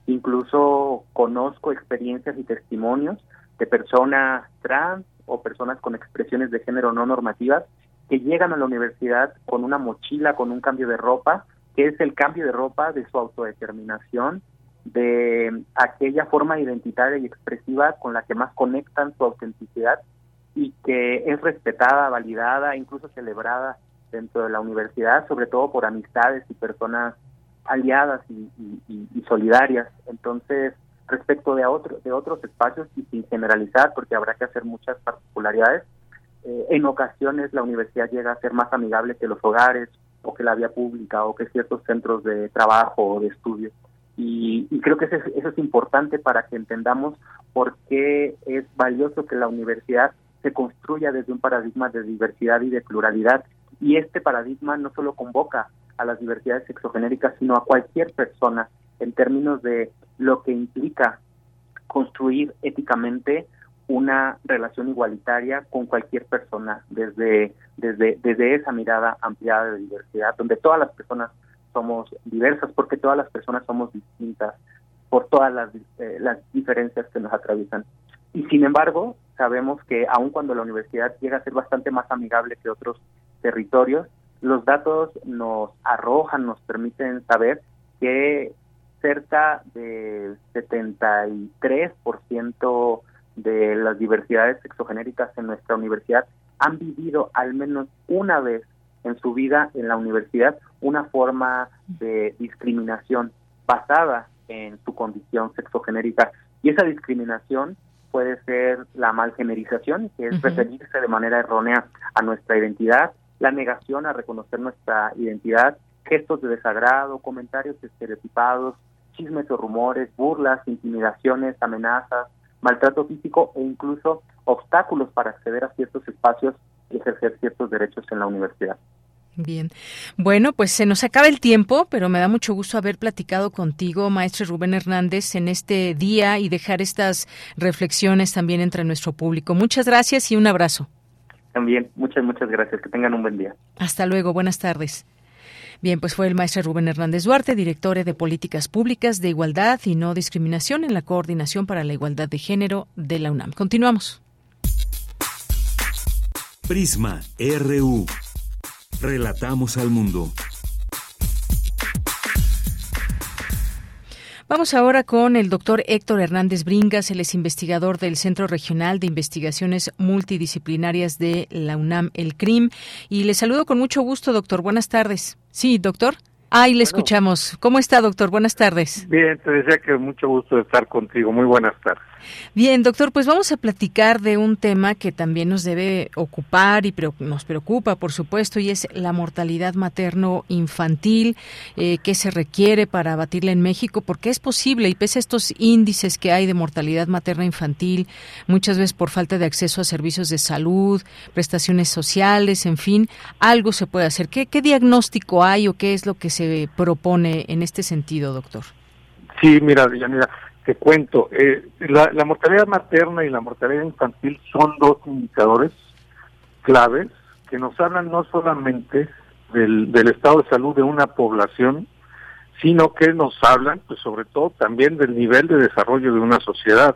Incluso conozco experiencias y testimonios de personas trans o personas con expresiones de género no normativas que llegan a la universidad con una mochila, con un cambio de ropa, que es el cambio de ropa de su autodeterminación, de aquella forma identitaria y expresiva con la que más conectan su autenticidad y que es respetada, validada, incluso celebrada dentro de la universidad, sobre todo por amistades y personas aliadas y, solidarias. Entonces, respecto de, otro, de otros espacios y sin generalizar, porque habrá que hacer muchas particularidades, eh, en ocasiones la universidad llega a ser más amigable que los hogares o que la vía pública o que ciertos centros de trabajo o de estudio. Y, creo que eso es, eso es importante para que entendamos por qué es valioso que la universidad se construya desde un paradigma de diversidad y de pluralidad. Y este paradigma no solo convoca a las diversidades sexogenéricas, sino a cualquier persona en términos de lo que implica construir éticamente una relación igualitaria con cualquier persona desde, desde, desde esa mirada ampliada de diversidad, donde todas las personas somos diversas, porque todas las personas somos distintas por todas las, eh, las diferencias que nos atraviesan. Y sin embargo, sabemos que aun cuando la universidad llega a ser bastante más amigable que otros territorios, los datos nos arrojan, nos permiten saber que cerca del 73% de las diversidades sexogenéricas en nuestra universidad han vivido al menos una vez en su vida en la universidad una forma de discriminación basada en su condición sexogenérica. Y esa discriminación puede ser la malgenerización, que es referirse de manera errónea a nuestra identidad, la negación a reconocer nuestra identidad, gestos de desagrado, comentarios estereotipados, chismes o rumores, burlas, intimidaciones, amenazas, maltrato físico e incluso obstáculos para acceder a ciertos espacios ejercer ciertos derechos en la universidad. Bien. Bueno, pues se nos acaba el tiempo, pero me da mucho gusto haber platicado contigo, maestro Rubén Hernández, en este día y dejar estas reflexiones también entre nuestro público. Muchas gracias y un abrazo. También, muchas, muchas gracias. Que tengan un buen día. Hasta luego. Buenas tardes. Bien, pues fue el maestro Rubén Hernández Duarte, director de Políticas Públicas de Igualdad y No Discriminación en la Coordinación para la Igualdad de Género de la UNAM. Continuamos. Prisma RU. Relatamos al mundo. Vamos ahora con el doctor Héctor Hernández Bringas, él es investigador del Centro Regional de Investigaciones Multidisciplinarias de la UNAM, el CRIM. Y le saludo con mucho gusto, doctor. Buenas tardes. Sí, doctor. Ahí le escuchamos. ¿Cómo está, doctor? Buenas tardes. Bien, te decía que mucho gusto de estar contigo. Muy buenas tardes. Bien, doctor, pues vamos a platicar de un tema que también nos debe ocupar y nos preocupa, por supuesto, y es la mortalidad materno-infantil, eh, que se requiere para abatirla en México, porque es posible, y pese a estos índices que hay de mortalidad materna-infantil, muchas veces por falta de acceso a servicios de salud, prestaciones sociales, en fin, algo se puede hacer. ¿Qué, qué diagnóstico hay o qué es lo que se propone en este sentido, doctor? Sí, mira, mira te cuento, eh, la, mortalidad materna y la mortalidad infantil son dos indicadores claves que nos hablan no solamente del, del estado de salud de una población, sino que nos hablan, pues sobre todo también del nivel de desarrollo de una sociedad.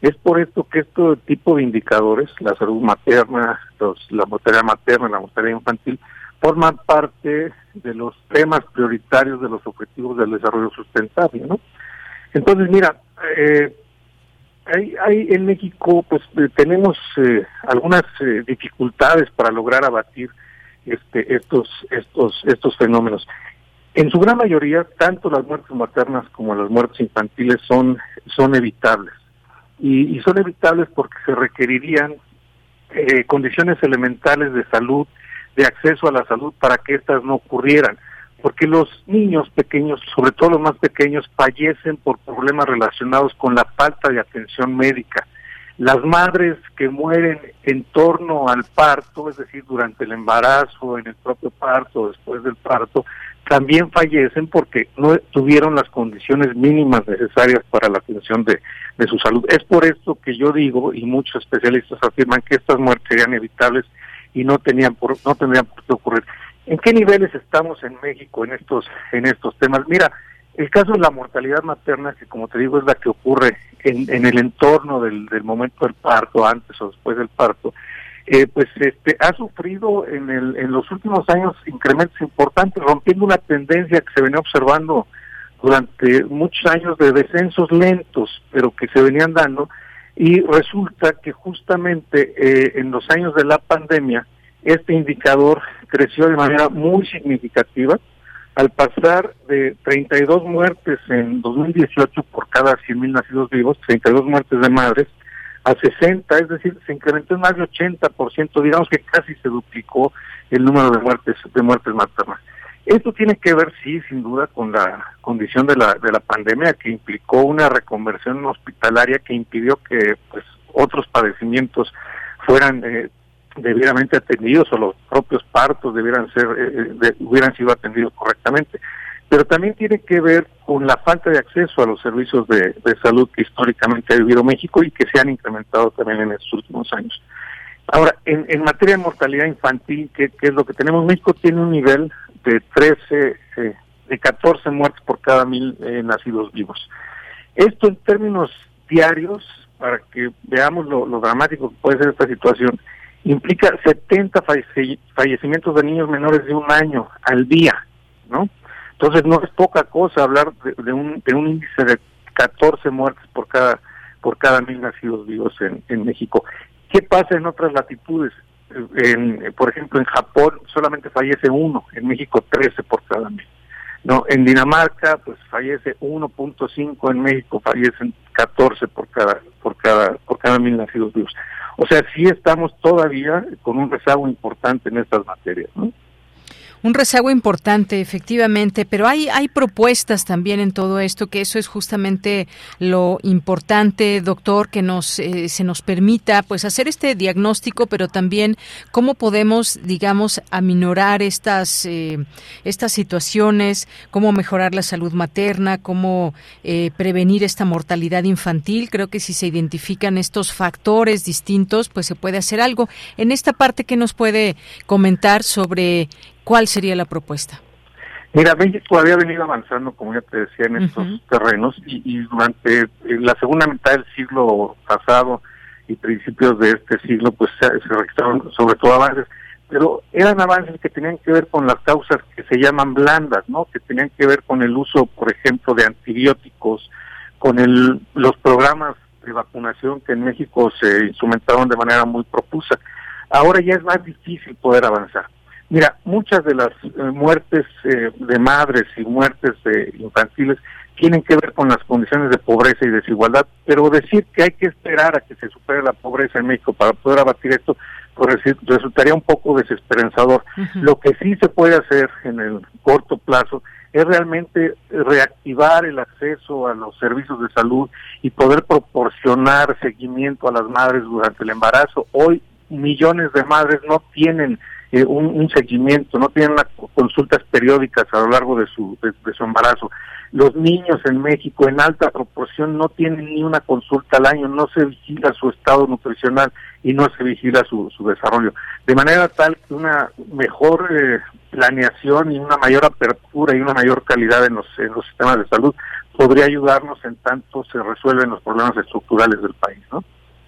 Es por esto que este tipo de indicadores, la salud materna, los, la mortalidad materna, la mortalidad infantil, forman parte de los temas prioritarios de los objetivos del desarrollo sustentable, ¿no? Entonces, mira, eh, hay, en México, pues eh, tenemos eh, algunas eh, dificultades para lograr abatir este, estos, estos, estos fenómenos. En su gran mayoría, tanto las muertes maternas como las muertes infantiles son, son evitables. Y, y son evitables porque se requerirían condiciones elementales de salud, de acceso a la salud para que éstas no ocurrieran porque los niños pequeños, sobre todo los más pequeños, fallecen por problemas relacionados con la falta de atención médica. Las madres que mueren en torno al parto, es decir, durante el embarazo, en el propio parto, después del parto, también fallecen porque no tuvieron las condiciones mínimas necesarias para la atención de, de su salud. Es por esto que yo digo, y muchos especialistas afirman que estas muertes serían evitables y no tenían por, no tendrían por qué ocurrir. ¿En qué niveles estamos en México en estos en estos temas? Mira, el caso de la mortalidad materna, que como te digo es la que ocurre en, en el entorno del, del, momento del parto, antes o después del parto, eh, pues este ha sufrido en, el, en los últimos años incrementos importantes, rompiendo una tendencia que se venía observando durante muchos años de descensos lentos, pero que se venían dando, y resulta que justamente eh, en los años de la pandemia, este indicador creció de manera muy significativa al pasar de 32 muertes en 2018 por cada 100.000 nacidos vivos, 32 muertes de madres, a 60, es decir, se incrementó en más de 80%, digamos que casi se duplicó el número de muertes de muertes maternas. Esto tiene que ver, sí, sin duda, con la condición de la, de la pandemia que implicó una reconversión hospitalaria que impidió que pues otros padecimientos fueran eh, debidamente atendidos o los propios partos debieran ser eh, eh, hubieran sido atendidos correctamente pero también tiene que ver con la falta de acceso a los servicios de, salud que históricamente ha vivido México y que se han incrementado también en estos últimos años. Ahora, en, en materia de mortalidad infantil, que, es lo que tenemos, México tiene un nivel de 13, eh, de 14 muertes por cada mil nacidos vivos. Esto en términos diarios, para que veamos lo, lo dramático que puede ser esta situación, implica 70 fallecimientos de niños menores de un año al día, ¿no? Entonces no es poca cosa hablar de, un, de un índice de 14 muertes por cada por cada mil nacidos vivos en, en México. ¿Qué pasa en otras latitudes? En, por ejemplo, en Japón solamente fallece uno, en México 13 por cada mil. No, en Dinamarca pues fallece 1.5, en México fallecen 14 por cada por cada por cada mil nacidos vivos. O sea, sí estamos todavía con un rezago importante en estas materias. ¿no? Un rezago importante, efectivamente, pero hay, hay propuestas también en todo esto, que eso es justamente lo importante, doctor, que nos, eh, se nos permita pues hacer este diagnóstico, pero también cómo podemos, digamos, aminorar estas, eh, estas situaciones, cómo mejorar la salud materna, cómo eh, prevenir esta mortalidad infantil. Creo que si se identifican estos factores distintos, pues se puede hacer algo. En esta parte, ¿qué nos puede comentar sobre ¿Cuál sería la propuesta? Mira, México había venido avanzando, como ya te decía, en estos terrenos y, durante la segunda mitad del siglo pasado y principios de este siglo, pues se, registraron sobre todo avances, pero eran avances que tenían que ver con las causas que se llaman blandas, ¿no? Que tenían que ver con el uso, por ejemplo, de antibióticos, con el, los programas de vacunación que en México se instrumentaron de manera muy profusa. Ahora ya es más difícil poder avanzar. Mira, muchas de las eh, muertes eh, de madres y muertes de infantiles tienen que ver con las condiciones de pobreza y desigualdad, pero decir que hay que esperar a que se supere la pobreza en México para poder abatir esto, pues resultaría un poco desesperanzador. Lo que sí se puede hacer en el corto plazo es realmente reactivar el acceso a los servicios de salud y poder proporcionar seguimiento a las madres durante el embarazo. Hoy millones de madres no tienen eh, un, seguimiento, no tienen consultas periódicas a lo largo de su, de su embarazo. Los niños en México en alta proporción no tienen ni una consulta al año, no se vigila su estado nutricional y no se vigila su, su desarrollo. De manera tal que una mejor eh, planeación y una mayor apertura y una mayor calidad en los, en los sistemas de salud podría ayudarnos en tanto se resuelven los problemas estructurales del país, ¿no?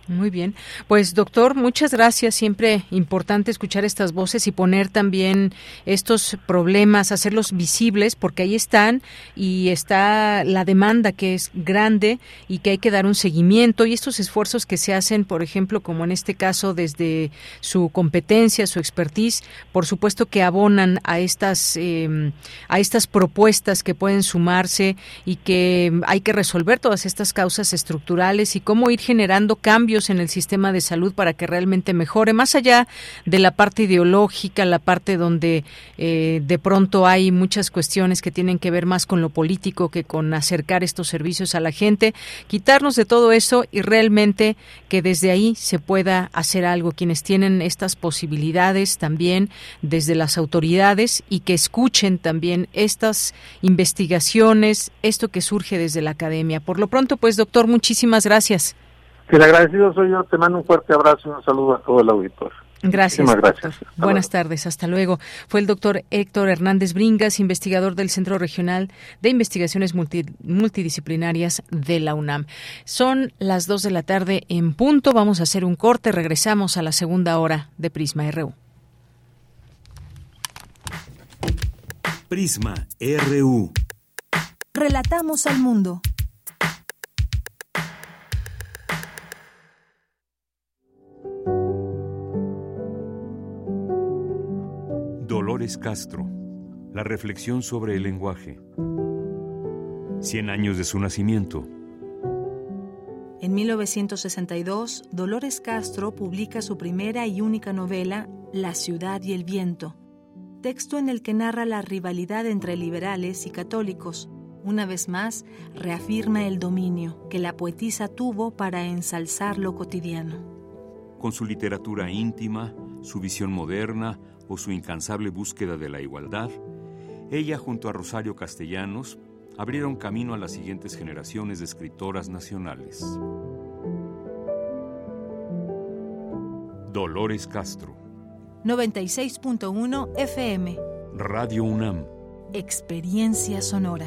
Muy bien. Pues doctor, muchas gracias. Siempre importante escuchar estas voces y poner también estos problemas, hacerlos visibles, porque ahí están y está la demanda que es grande y que hay que dar un seguimiento y estos esfuerzos que se hacen, por ejemplo, como en este caso desde su competencia, su expertise, por supuesto que abonan a estas em, a estas propuestas que pueden sumarse y que hay que resolver todas estas causas estructurales y cómo ir generando cambios en el sistema de salud para que realmente mejore, más allá de la parte ideológica, la parte donde eh, de pronto hay muchas cuestiones que tienen que ver más con lo político que con acercar estos servicios a la gente, quitarnos de todo eso y realmente que desde ahí se pueda hacer algo. Quienes tienen estas posibilidades también desde las autoridades y que escuchen también estas investigaciones, esto que surge desde la academia. Por lo pronto, pues doctor, muchísimas gracias. Que el agradecido soy yo. Te mando un fuerte abrazo y un saludo a todo el auditor. Gracias. gracias. Buenas tardes, hasta luego. Fue el doctor Héctor Hernández Bringas, investigador del Centro Regional de Investigaciones Multidisciplinarias de la UNAM. Son las 2 de la tarde en punto. Vamos a hacer un corte. Regresamos a la segunda hora de Prisma RU. Prisma RU. Relatamos al mundo. Castro. La reflexión sobre el lenguaje. Cien años de su nacimiento. En 1962, Dolores Castro publica su primera y única novela, La ciudad y el viento, texto en el que narra la rivalidad entre liberales y católicos. Una vez más, reafirma el dominio que la poetisa tuvo para ensalzar lo cotidiano. Con su literatura íntima, su visión moderna, o su incansable búsqueda de la igualdad, ella junto a Rosario Castellanos abrieron camino a las siguientes generaciones de escritoras nacionales. Dolores Castro. 96.1 FM. Radio UNAM. Experiencia sonora.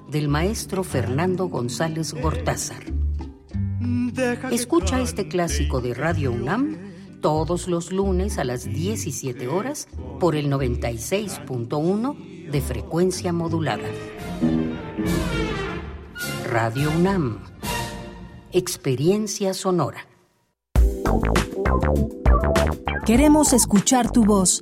del maestro Fernando González Gortázar. Escucha este clásico de Radio UNAM todos los lunes a las 17 horas por el 96.1 de frecuencia modulada. Radio UNAM. Experiencia sonora. Queremos escuchar tu voz.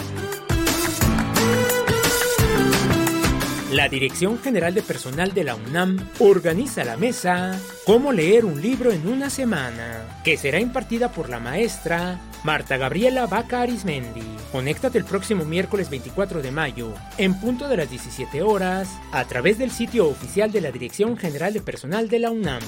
La Dirección General de Personal de la UNAM organiza la mesa Cómo leer un libro en una semana, que será impartida por la maestra Marta Gabriela Vaca Arismendi. Conéctate el próximo miércoles 24 de mayo, en punto de las 17 horas, a través del sitio oficial de la Dirección General de Personal de la UNAM.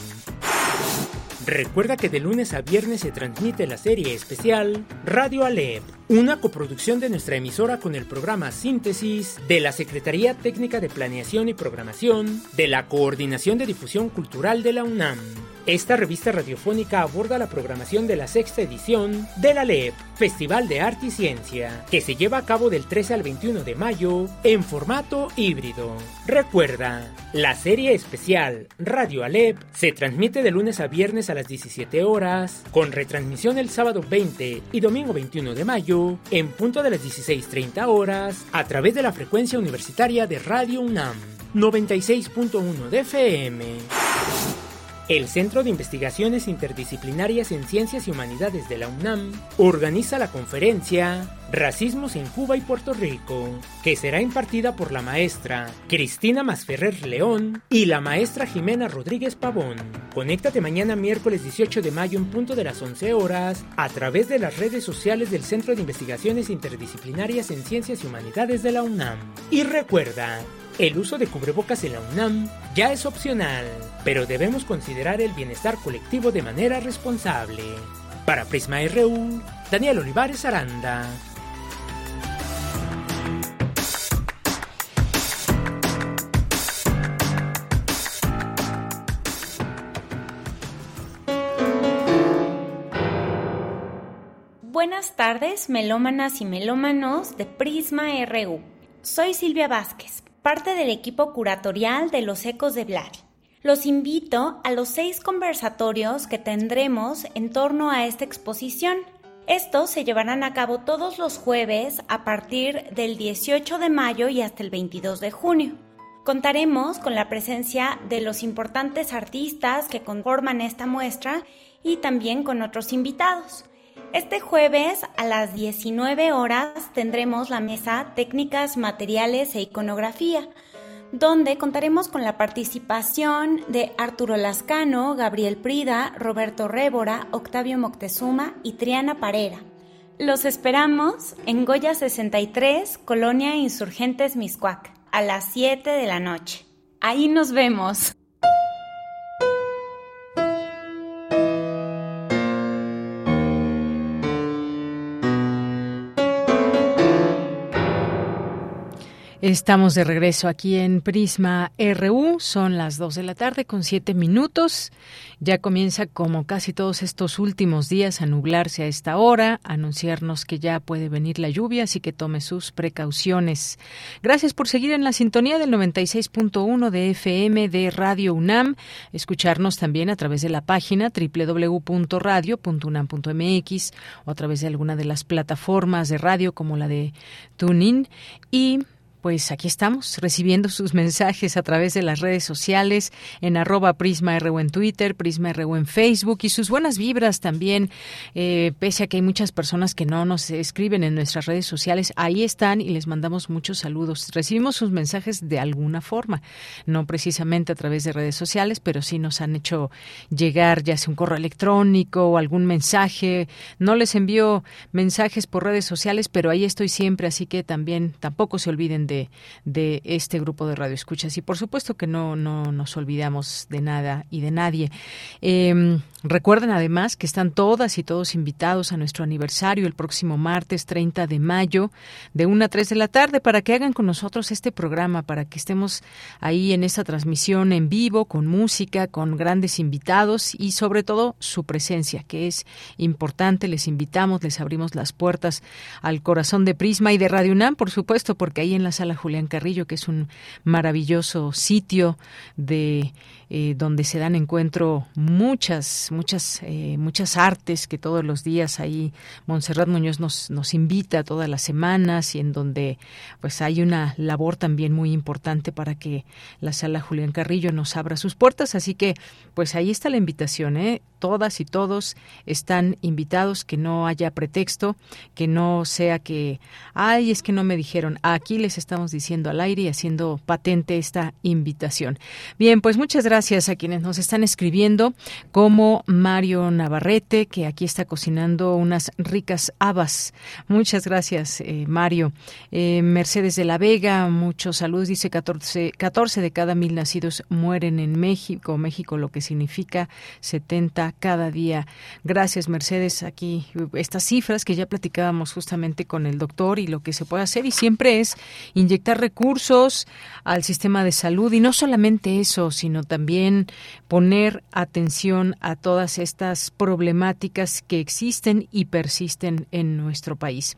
Recuerda que de lunes a viernes se transmite la serie especial Radio Alep, una coproducción de nuestra emisora con el programa Síntesis de la Secretaría Técnica de Planeación y Programación de la Coordinación de Difusión Cultural de la UNAM. Esta revista radiofónica aborda la programación de la sexta edición de la LEP, Festival de Arte y Ciencia, que se lleva a cabo del 13 al 21 de mayo en formato híbrido. Recuerda, la serie especial Radio Alep se transmite de lunes a viernes a las 17 horas, con retransmisión el sábado 20 y domingo 21 de mayo, en punto de las 16.30 horas, a través de la frecuencia universitaria de Radio UNAM, 96.1 de FM. El Centro de Investigaciones Interdisciplinarias en Ciencias y Humanidades de la UNAM organiza la conferencia Racismos en Cuba y Puerto Rico, que será impartida por la maestra Cristina Masferrer León y la maestra Jimena Rodríguez Pavón. Conéctate mañana miércoles 18 de mayo en punto de las 11 horas a través de las redes sociales del Centro de Investigaciones Interdisciplinarias en Ciencias y Humanidades de la UNAM. Y recuerda, el uso de cubrebocas en la UNAM ya es opcional, pero debemos considerar el bienestar colectivo de manera responsable. Para Prisma RU, Daniel Olivares Aranda. Buenas tardes, melómanas y melómanos de Prisma RU. Soy Silvia Vázquez, parte del equipo curatorial de Los Ecos de Vladi. Los invito a los seis conversatorios que tendremos en torno a esta exposición. Estos se llevarán a cabo todos los jueves a partir del 18 de mayo y hasta el 22 de junio. Contaremos con la presencia de los importantes artistas que conforman esta muestra y también con otros invitados. Este jueves a las 19 horas tendremos la mesa Técnicas, Materiales e Iconografía, donde contaremos con la participación de Arturo Lascano, Gabriel Prida, Roberto Révora, Octavio Moctezuma y Triana Parera. Los esperamos en Goya 63, Colonia Insurgentes Miscuac, a las 7 de la noche. Ahí nos vemos. Estamos de regreso aquí en Prisma RU. Son las 2 de la tarde con 7 minutos. Ya comienza, como casi todos estos últimos días, a nublarse a esta hora, anunciarnos que ya puede venir la lluvia, así que tome sus precauciones. Gracias por seguir en la sintonía del 96.1 de FM de Radio UNAM. Escucharnos también a través de la página www.radio.unam.mx o a través de alguna de las plataformas de radio como la de TuneIn y pues aquí estamos recibiendo sus mensajes a través de las redes sociales en arroba Prisma RU en Twitter, Prisma RU en Facebook y sus buenas vibras también, eh, pese a que hay muchas personas que no nos escriben en nuestras redes sociales, ahí están y les mandamos muchos saludos. Recibimos sus mensajes de alguna forma, no precisamente a través de redes sociales, pero sí nos han hecho llegar ya sea un correo electrónico o algún mensaje. No les envío mensajes por redes sociales, pero ahí estoy siempre, así que también tampoco se olviden de de, este grupo de radioescuchas. Y por supuesto que no, no nos olvidamos de nada y de nadie. Em, recuerden además que están todas y todos invitados a nuestro aniversario el próximo martes 30 de mayo de 1 a 3 de la tarde para que hagan con nosotros este programa, para que estemos ahí en esta transmisión en vivo, con música, con grandes invitados y sobre todo su presencia, que es importante. Les invitamos, les abrimos las puertas al corazón de Prisma y de Radio UNAM, por supuesto, porque ahí en la Julián Carrillo, que es un maravilloso sitio de eh, donde se dan encuentro muchas, muchas, eh, muchas artes que todos los días ahí Montserrat Muñoz nos, nos invita todas las semanas y en donde pues hay una labor también muy importante para que la sala Julián Carrillo nos abra sus puertas. Así que pues ahí está la invitación, ¿eh? todas y todos están invitados, que no haya pretexto, que no sea que, ay, es que no me dijeron, aquí les estamos diciendo al aire y haciendo patente esta invitación. Bien, pues muchas gracias a quienes nos están escribiendo, como Mario Navarrete, que aquí está cocinando unas ricas habas. Muchas gracias, eh, Mario. Eh, Mercedes de la Vega, muchos saludos, dice 14, 14 de cada mil nacidos mueren en México, México lo que significa 70 cada día. Gracias, Mercedes. Aquí estas cifras que ya platicábamos justamente con el doctor y lo que se puede hacer y siempre es inyectar recursos al sistema de salud y no solamente eso, sino también poner atención a todas estas problemáticas que existen y persisten en nuestro país.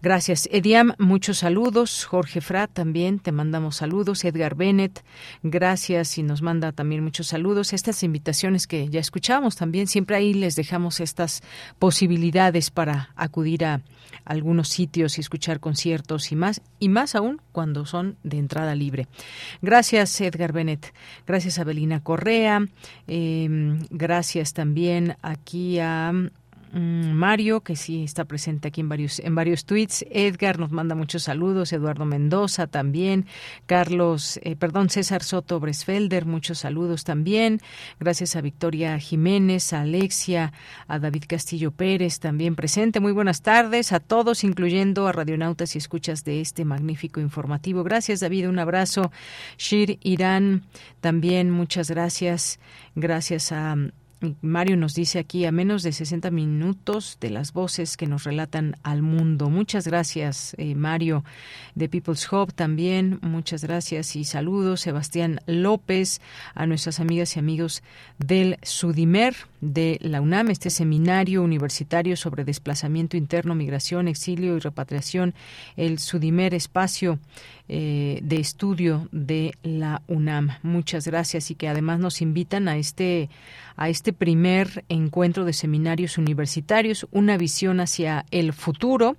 Gracias, Ediam. Muchos saludos. Jorge Fra también te mandamos saludos. Edgar Bennett, gracias y nos manda también muchos saludos. Estas invitaciones que ya escuchamos también también siempre ahí les dejamos estas posibilidades para acudir a algunos sitios y escuchar conciertos y más, y más aún cuando son de entrada libre. Gracias, Edgar Bennett. Gracias, Abelina Correa. Em, gracias también aquí a Mario, que sí está presente aquí en varios, en varios tweets. Edgar nos manda muchos saludos. Eduardo Mendoza también. Carlos, eh, perdón, César Soto Bresfelder, muchos saludos también. Gracias a Victoria Jiménez, a Alexia, a David Castillo Pérez también presente. Muy buenas tardes a todos, incluyendo a radionautas y escuchas de este magnífico informativo. Gracias, David. Un abrazo. Shir Irán, también muchas gracias. Gracias a Mario nos dice aquí a menos de 60 minutos de las voces que nos relatan al mundo. Muchas gracias, eh, Mario de People's Hope también. Muchas gracias y saludos. Sebastián López, a nuestras amigas y amigos del Sudimer de la UNAM, este seminario universitario sobre desplazamiento interno, migración, exilio y repatriación, el Sudimer Espacio eh, de Estudio de la UNAM. Muchas gracias y que además nos invitan a este a este primer encuentro de seminarios universitarios, una visión hacia el futuro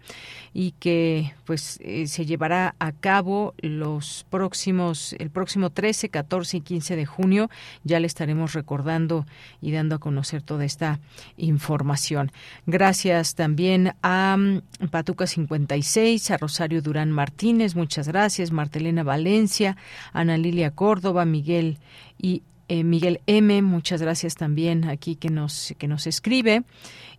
y que pues eh, se llevará a cabo los próximos el próximo 13, 14 y 15 de junio. Ya le estaremos recordando y dando a conocer toda esta información. Gracias también a mm, Patuca 56, a Rosario Durán Martínez, muchas gracias, Martelena Valencia, Ana Lilia Córdoba, Miguel y eh, Miguel M, muchas gracias también aquí que nos, que nos escribe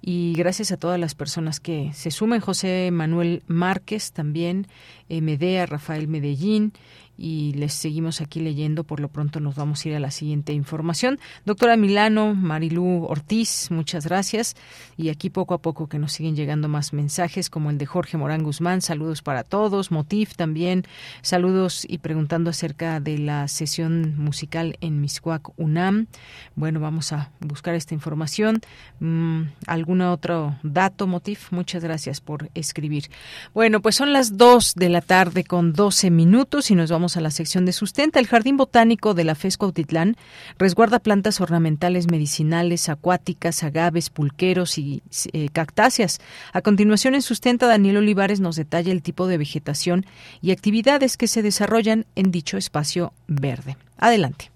y gracias a todas las personas que se sumen. José Manuel Márquez también, Medea, Rafael Medellín y les seguimos aquí leyendo. Por lo pronto nos vamos a ir a la siguiente información. Doctora Milano, Marilú Ortiz, muchas gracias. Y aquí poco a poco que nos siguen llegando más mensajes, como el de Jorge Morán Guzmán. Saludos para todos. Motif también. Saludos y preguntando acerca de la sesión musical en Miscuac UNAM. Bueno, vamos a buscar esta información. Mm, ¿Algún otro dato, Motif? Muchas gracias por escribir. Bueno, pues son las 2 de la tarde con 12 minutos y nos vamos a la sección de sustenta. El Jardín Botánico de la FES Cuautitlán resguarda plantas ornamentales medicinales, acuáticas, agaves, pulqueros y eh, cactáceas. A continuación, en sustenta, Daniel Olivares nos detalla el tipo de vegetación y actividades que se desarrollan en dicho espacio verde. Adelante.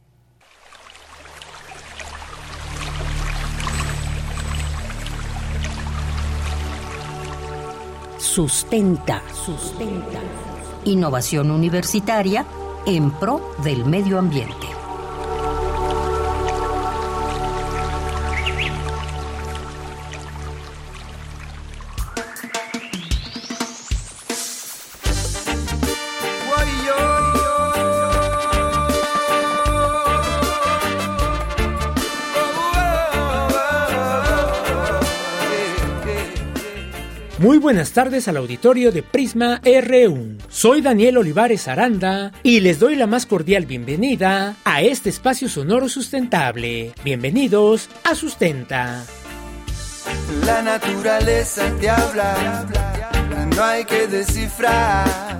Sustenta, sustenta. Innovación universitaria en pro del medio ambiente. Buenas tardes al auditorio de Prisma RU. Soy Daniel Olivares Aranda y les doy la más cordial bienvenida a este espacio sonoro sustentable. Bienvenidos a Sustenta. La naturaleza te habla, no hay que descifrar.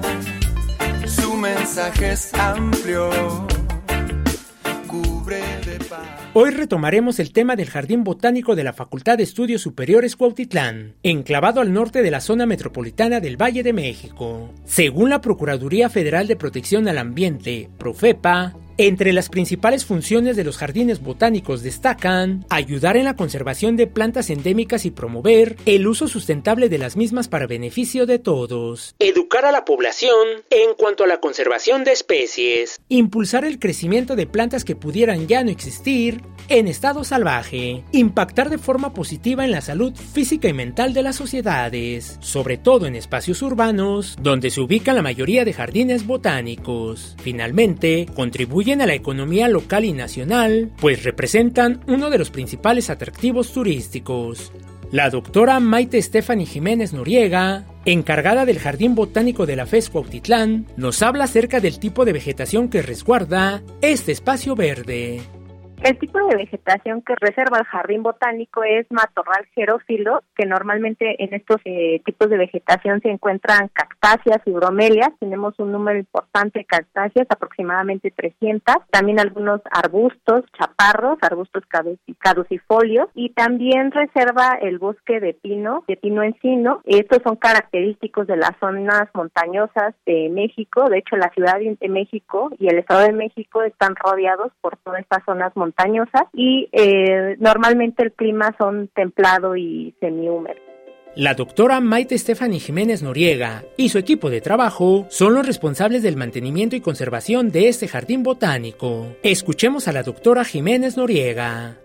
Su mensaje es amplio, cubre de paz. Hoy retomaremos el tema del Jardín Botánico de la Facultad de Estudios Superiores Cuautitlán, enclavado al norte de la zona metropolitana del Valle de México. Según la Procuraduría Federal de Protección al Ambiente, Profepa, entre las principales funciones de los jardines botánicos destacan ayudar en la conservación de plantas endémicas y promover el uso sustentable de las mismas para beneficio de todos. Educar a la población en cuanto a la conservación de especies. Impulsar el crecimiento de plantas que pudieran ya no existir en estado salvaje. Impactar de forma positiva en la salud física y mental de las sociedades, sobre todo en espacios urbanos, donde se ubican la mayoría de jardines botánicos. Finalmente, contribuye a la economía local y nacional, pues representan uno de los principales atractivos turísticos. La doctora Maite Stephanie Jiménez Noriega, encargada del Jardín Botánico de la FES Cuautitlán, nos habla acerca del tipo de vegetación que resguarda este espacio verde. El tipo de vegetación que reserva el jardín botánico es matorral xerófilo, que normalmente en estos eh, tipos de vegetación se encuentran cactáceas y bromelias. Tenemos un número importante de cactáceas, aproximadamente 300. También algunos arbustos, chaparros, arbustos caducifolios. Y también reserva el bosque de pino, de pino encino. Estos son característicos de las zonas montañosas de México. De hecho, la Ciudad de México y el Estado de México están rodeados por todas estas zonas montañosas y eh, normalmente el clima son templado y semihúmedo. La doctora Maite Stephanie Jiménez Noriega y su equipo de trabajo son los responsables del mantenimiento y conservación de este jardín botánico. Escuchemos a la doctora Jiménez Noriega.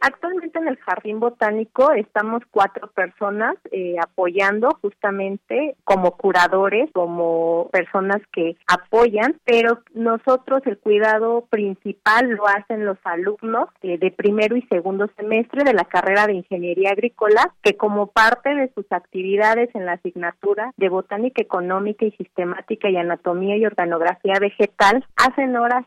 Actualmente en el Jardín Botánico estamos cuatro personas eh, apoyando justamente como curadores, como personas que apoyan, pero nosotros el cuidado principal lo hacen los alumnos eh, de primero y segundo semestre de la carrera de Ingeniería Agrícola, que como parte de sus actividades en la asignatura de Botánica Económica y Sistemática y Anatomía y Organografía Vegetal, hacen horas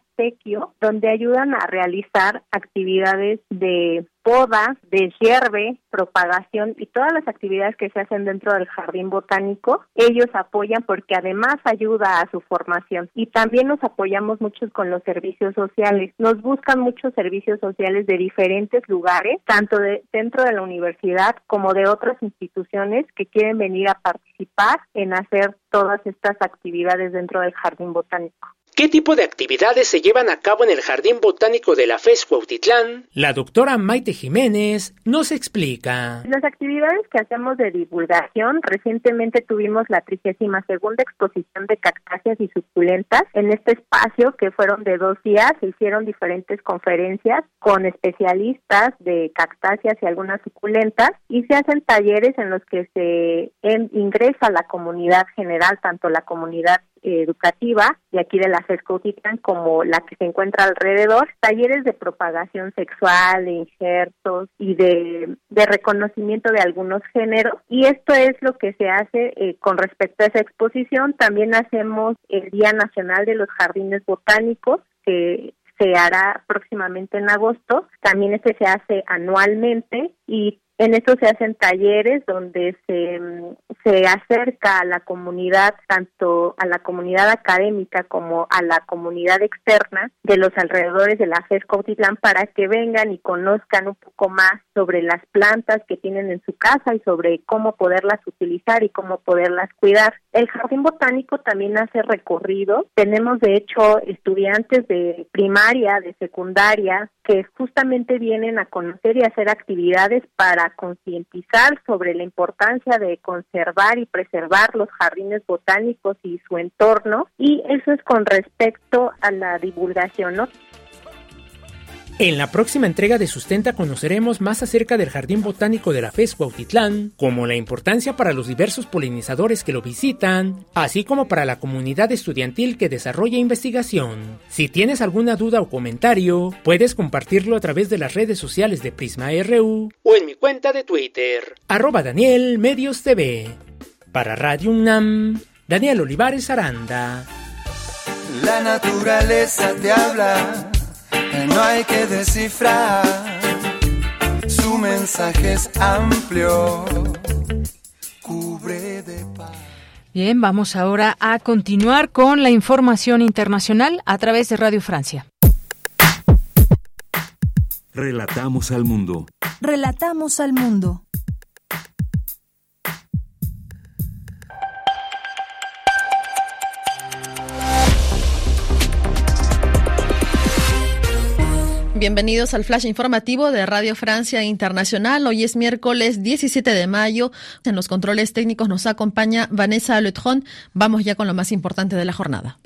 donde ayudan a realizar actividades de poda, de hierve, propagación y todas las actividades que se hacen dentro del jardín botánico, ellos apoyan porque además ayuda a su formación y también nos apoyamos mucho con los servicios sociales. Nos buscan muchos servicios sociales de diferentes lugares, tanto de, dentro de la universidad como de otras instituciones que quieren venir a participar en hacer todas estas actividades dentro del jardín botánico. ¿Qué tipo de actividades se llevan a cabo en el Jardín Botánico de la FES Cuautitlán? La doctora Maite Jiménez nos explica. Las actividades que hacemos de divulgación, recientemente tuvimos la 32 segunda exposición de cactáceas y suculentas en este espacio que fueron de dos días, se hicieron diferentes conferencias con especialistas de cactáceas y algunas suculentas y se hacen talleres en los que se ingresa la comunidad general, tanto la comunidad educativa de aquí de la FESCOTITAN como la que se encuentra alrededor, talleres de propagación sexual, de injertos y de, reconocimiento de algunos géneros. Y esto es lo que se hace eh, con respecto a esa exposición. También hacemos el Día Nacional de los Jardines Botánicos, que se hará próximamente en agosto. También este se hace anualmente y En esto se hacen talleres donde se, mm, se acerca a la comunidad, tanto a la comunidad académica como a la comunidad externa de los alrededores de la FES Cautitlán para que vengan y conozcan un poco más sobre las plantas que tienen en su casa y sobre cómo poderlas utilizar y cómo poderlas cuidar. El jardín botánico también hace recorrido. Tenemos de hecho estudiantes de primaria, de secundaria, que justamente vienen a conocer y hacer actividades para concientizar sobre la importancia de conservar y preservar los jardines botánicos y su entorno. Y eso es con respecto a la divulgación, ¿no? En la próxima entrega de Sustenta conoceremos más acerca del Jardín Botánico de la FES Cuautitlán, como la importancia para los diversos polinizadores que lo visitan, así como para la comunidad estudiantil que desarrolla investigación. Si tienes alguna duda o comentario, puedes compartirlo a través de las redes sociales de Prisma RU o en mi cuenta de Twitter, arroba Daniel Medios TV. Para Radio UNAM, Daniel Olivares Aranda. La naturaleza te habla no hay que descifrar. Su mensaje es amplio, cubre de paz. Bien, vamos ahora a continuar con la información internacional a través de Radio Francia. Relatamos al mundo. Relatamos al mundo. Bienvenidos al flash informativo de Radio Francia Internacional. Hoy es miércoles 17 de mayo. En los controles técnicos nos acompaña Vanessa Letron. Vamos ya con lo más importante de la jornada.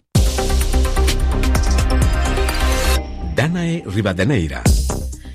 Danae Rivadeneira.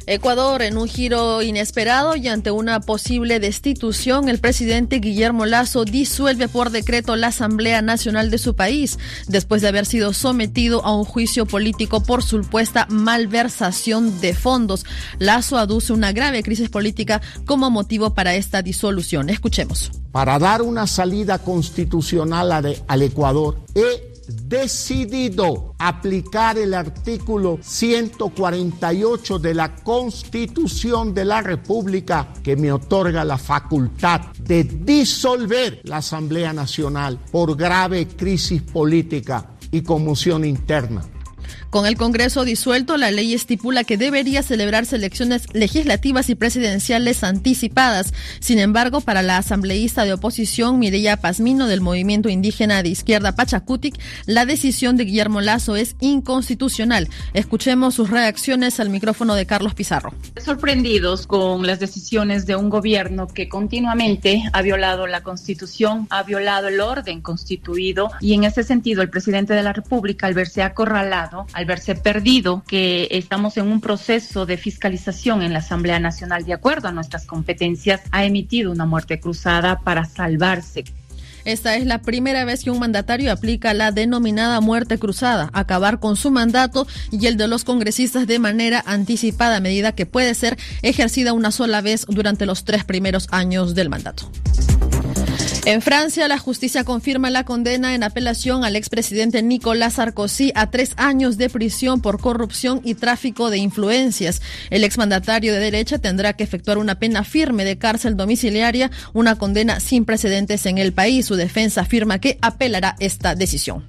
Ecuador, en un giro inesperado y ante una posible destitución, el presidente Guillermo Lazo disuelve por decreto la Asamblea Nacional de su país, después de haber sido sometido a un juicio político por supuesta malversación de fondos. Lazo aduce una grave crisis política como motivo para esta disolución. Escuchemos. Para dar una salida constitucional al Ecuador, he decidido aplicar el artículo 148 de la Constitución de la República que me otorga la facultad de disolver la Asamblea Nacional por grave crisis política y conmoción interna. Con el Congreso disuelto, la ley estipula que debería celebrarse elecciones legislativas y presidenciales anticipadas. Sin embargo, para la asambleísta de oposición Mireya Pazmino del movimiento indígena de izquierda Pachacutic, la decisión de Guillermo Lazo es inconstitucional. Escuchemos sus reacciones al micrófono de Carlos Pizarro. Sorprendidos con las decisiones de un gobierno que continuamente ha violado la Constitución, ha violado el orden constituido y en ese sentido el presidente de la República, al verse acorralado, al verse perdido, que estamos en un proceso de fiscalización en la Asamblea Nacional de acuerdo a nuestras competencias, ha emitido una muerte cruzada para salvarse. Esta es la primera vez que un mandatario aplica la denominada muerte cruzada, acabar con su mandato y el de los congresistas de manera anticipada, medida que puede ser ejercida una sola vez durante los tres primeros años del mandato. En Francia, la justicia confirma la condena en apelación al expresidente Nicolas Sarkozy a tres años de prisión por corrupción y tráfico de influencias. El exmandatario de derecha tendrá que efectuar una pena firme de cárcel domiciliaria, una condena sin precedentes en el país. Su defensa afirma que apelará esta decisión.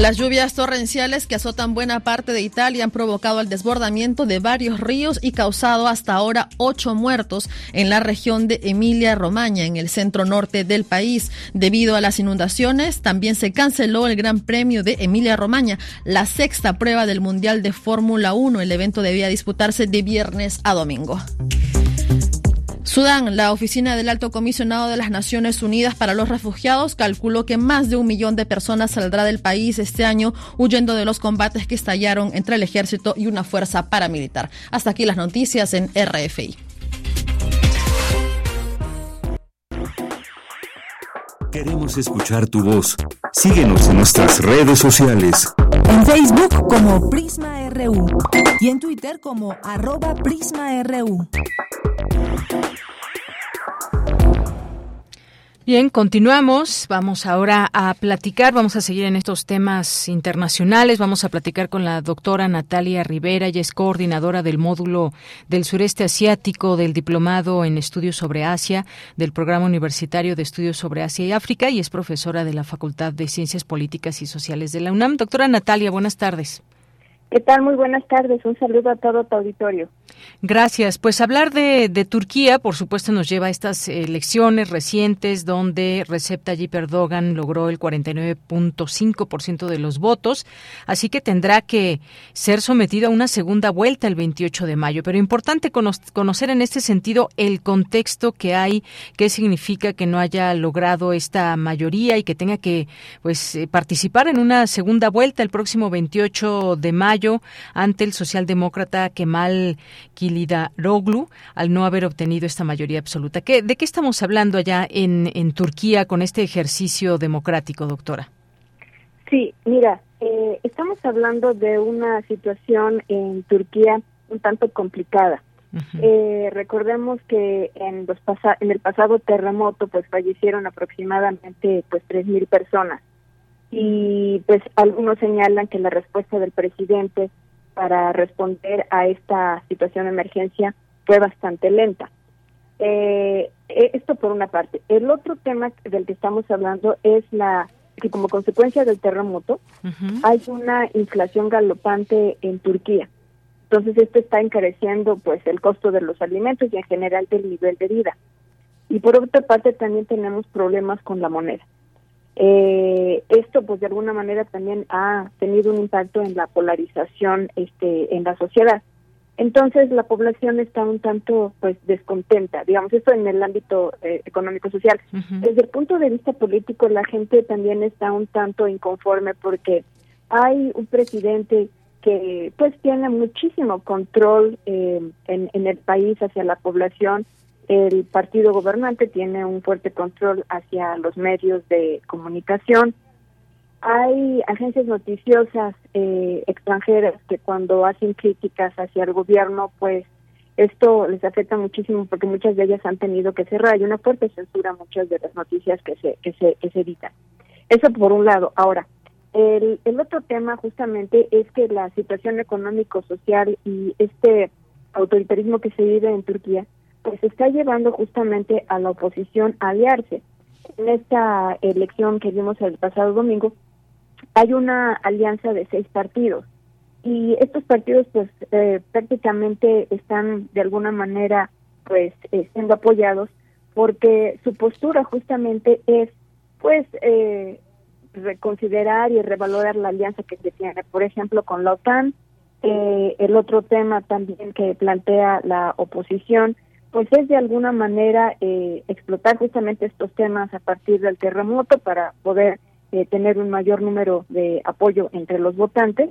Las lluvias torrenciales que azotan buena parte de Italia han provocado el desbordamiento de varios ríos y causado hasta ahora ocho muertos en la región de Emilia-Romagna, en el centro norte del país. Debido a las inundaciones, también se canceló el Gran Premio de Emilia-Romagna, la sexta prueba del Mundial de Fórmula 1. El evento debía disputarse de viernes a domingo. Sudán, la oficina del Alto Comisionado de las Naciones Unidas para los Refugiados calculó que más de un millón de personas saldrá del país este año huyendo de los combates que estallaron entre el ejército y una fuerza paramilitar. Hasta aquí las noticias en RFI. Queremos escuchar tu voz. Síguenos en nuestras redes sociales. En Facebook como Prisma RU y en Twitter como arroba PrismaRU. Bien, continuamos. Vamos ahora a platicar, vamos a seguir en estos temas internacionales. Vamos a platicar con la doctora Natalia Rivera, ella es coordinadora del módulo del sureste asiático del Diplomado en Estudios sobre Asia del Programa Universitario de Estudios sobre Asia y África y es profesora de la Facultad de Ciencias Políticas y Sociales de la UNAM. Doctora Natalia, buenas tardes. ¿Qué tal? Muy buenas tardes. Un saludo a todo tu auditorio. Gracias. Pues hablar de, Turquía, por supuesto, nos lleva a estas elecciones recientes donde Recep Tayyip Erdogan logró el 49.5% de los votos, así que tendrá que ser sometido a una segunda vuelta el 28 de mayo. Pero importante conocer en este sentido el contexto que hay, qué significa que no haya logrado esta mayoría y que tenga que pues eh, participar en una segunda vuelta el próximo 28 de mayo ante el socialdemócrata Kemal Roglu al no haber obtenido esta mayoría absoluta. ¿Qué, ¿De qué estamos hablando allá en, en Turquía con este ejercicio democrático, doctora? Sí, mira, eh, estamos hablando de una situación en Turquía un tanto complicada. eh, recordemos que en los en el pasado terremoto pues fallecieron aproximadamente pues tres mil personas y pues algunos señalan que la respuesta del presidente para responder a esta situación de emergencia fue bastante lenta. Eh, eh, esto por una parte. El otro tema del que estamos hablando es la que como consecuencia del terremoto hay una inflación galopante en Turquía. Entonces esto está encareciendo pues el costo de los alimentos y en general del nivel de vida. Y por otra parte también tenemos problemas con la moneda. Eh, esto, pues de alguna manera también ha tenido un impacto en la polarización este, en la sociedad. Entonces la población está un tanto pues descontenta, digamos, esto en el ámbito eh, económico-social. Desde el punto de vista político, la gente también está un tanto inconforme porque hay un presidente que pues tiene muchísimo control eh, en, en el país hacia la población el partido gobernante tiene un fuerte control hacia los medios de comunicación. Hay agencias noticiosas eh, extranjeras que cuando hacen críticas hacia el gobierno, pues esto les afecta muchísimo porque muchas de ellas han tenido que cerrar. Hay una fuerte censura muchas de las noticias que se, que se, que se editan. Eso por un lado. Ahora, el, el otro tema justamente es que la situación económico-social y este autoritarismo que se vive en Turquía pues está llevando justamente a la oposición a aliarse. En esta elección que vimos el pasado domingo, hay una alianza de seis partidos y estos partidos pues eh, prácticamente están de alguna manera pues eh, siendo apoyados porque su postura justamente es pues eh, reconsiderar y revalorar la alianza que se tiene, por ejemplo, con la OTAN. el otro tema también que plantea la oposición pues es de alguna manera eh, explotar justamente estos temas a partir del terremoto para poder eh, tener un mayor número de apoyo entre los votantes.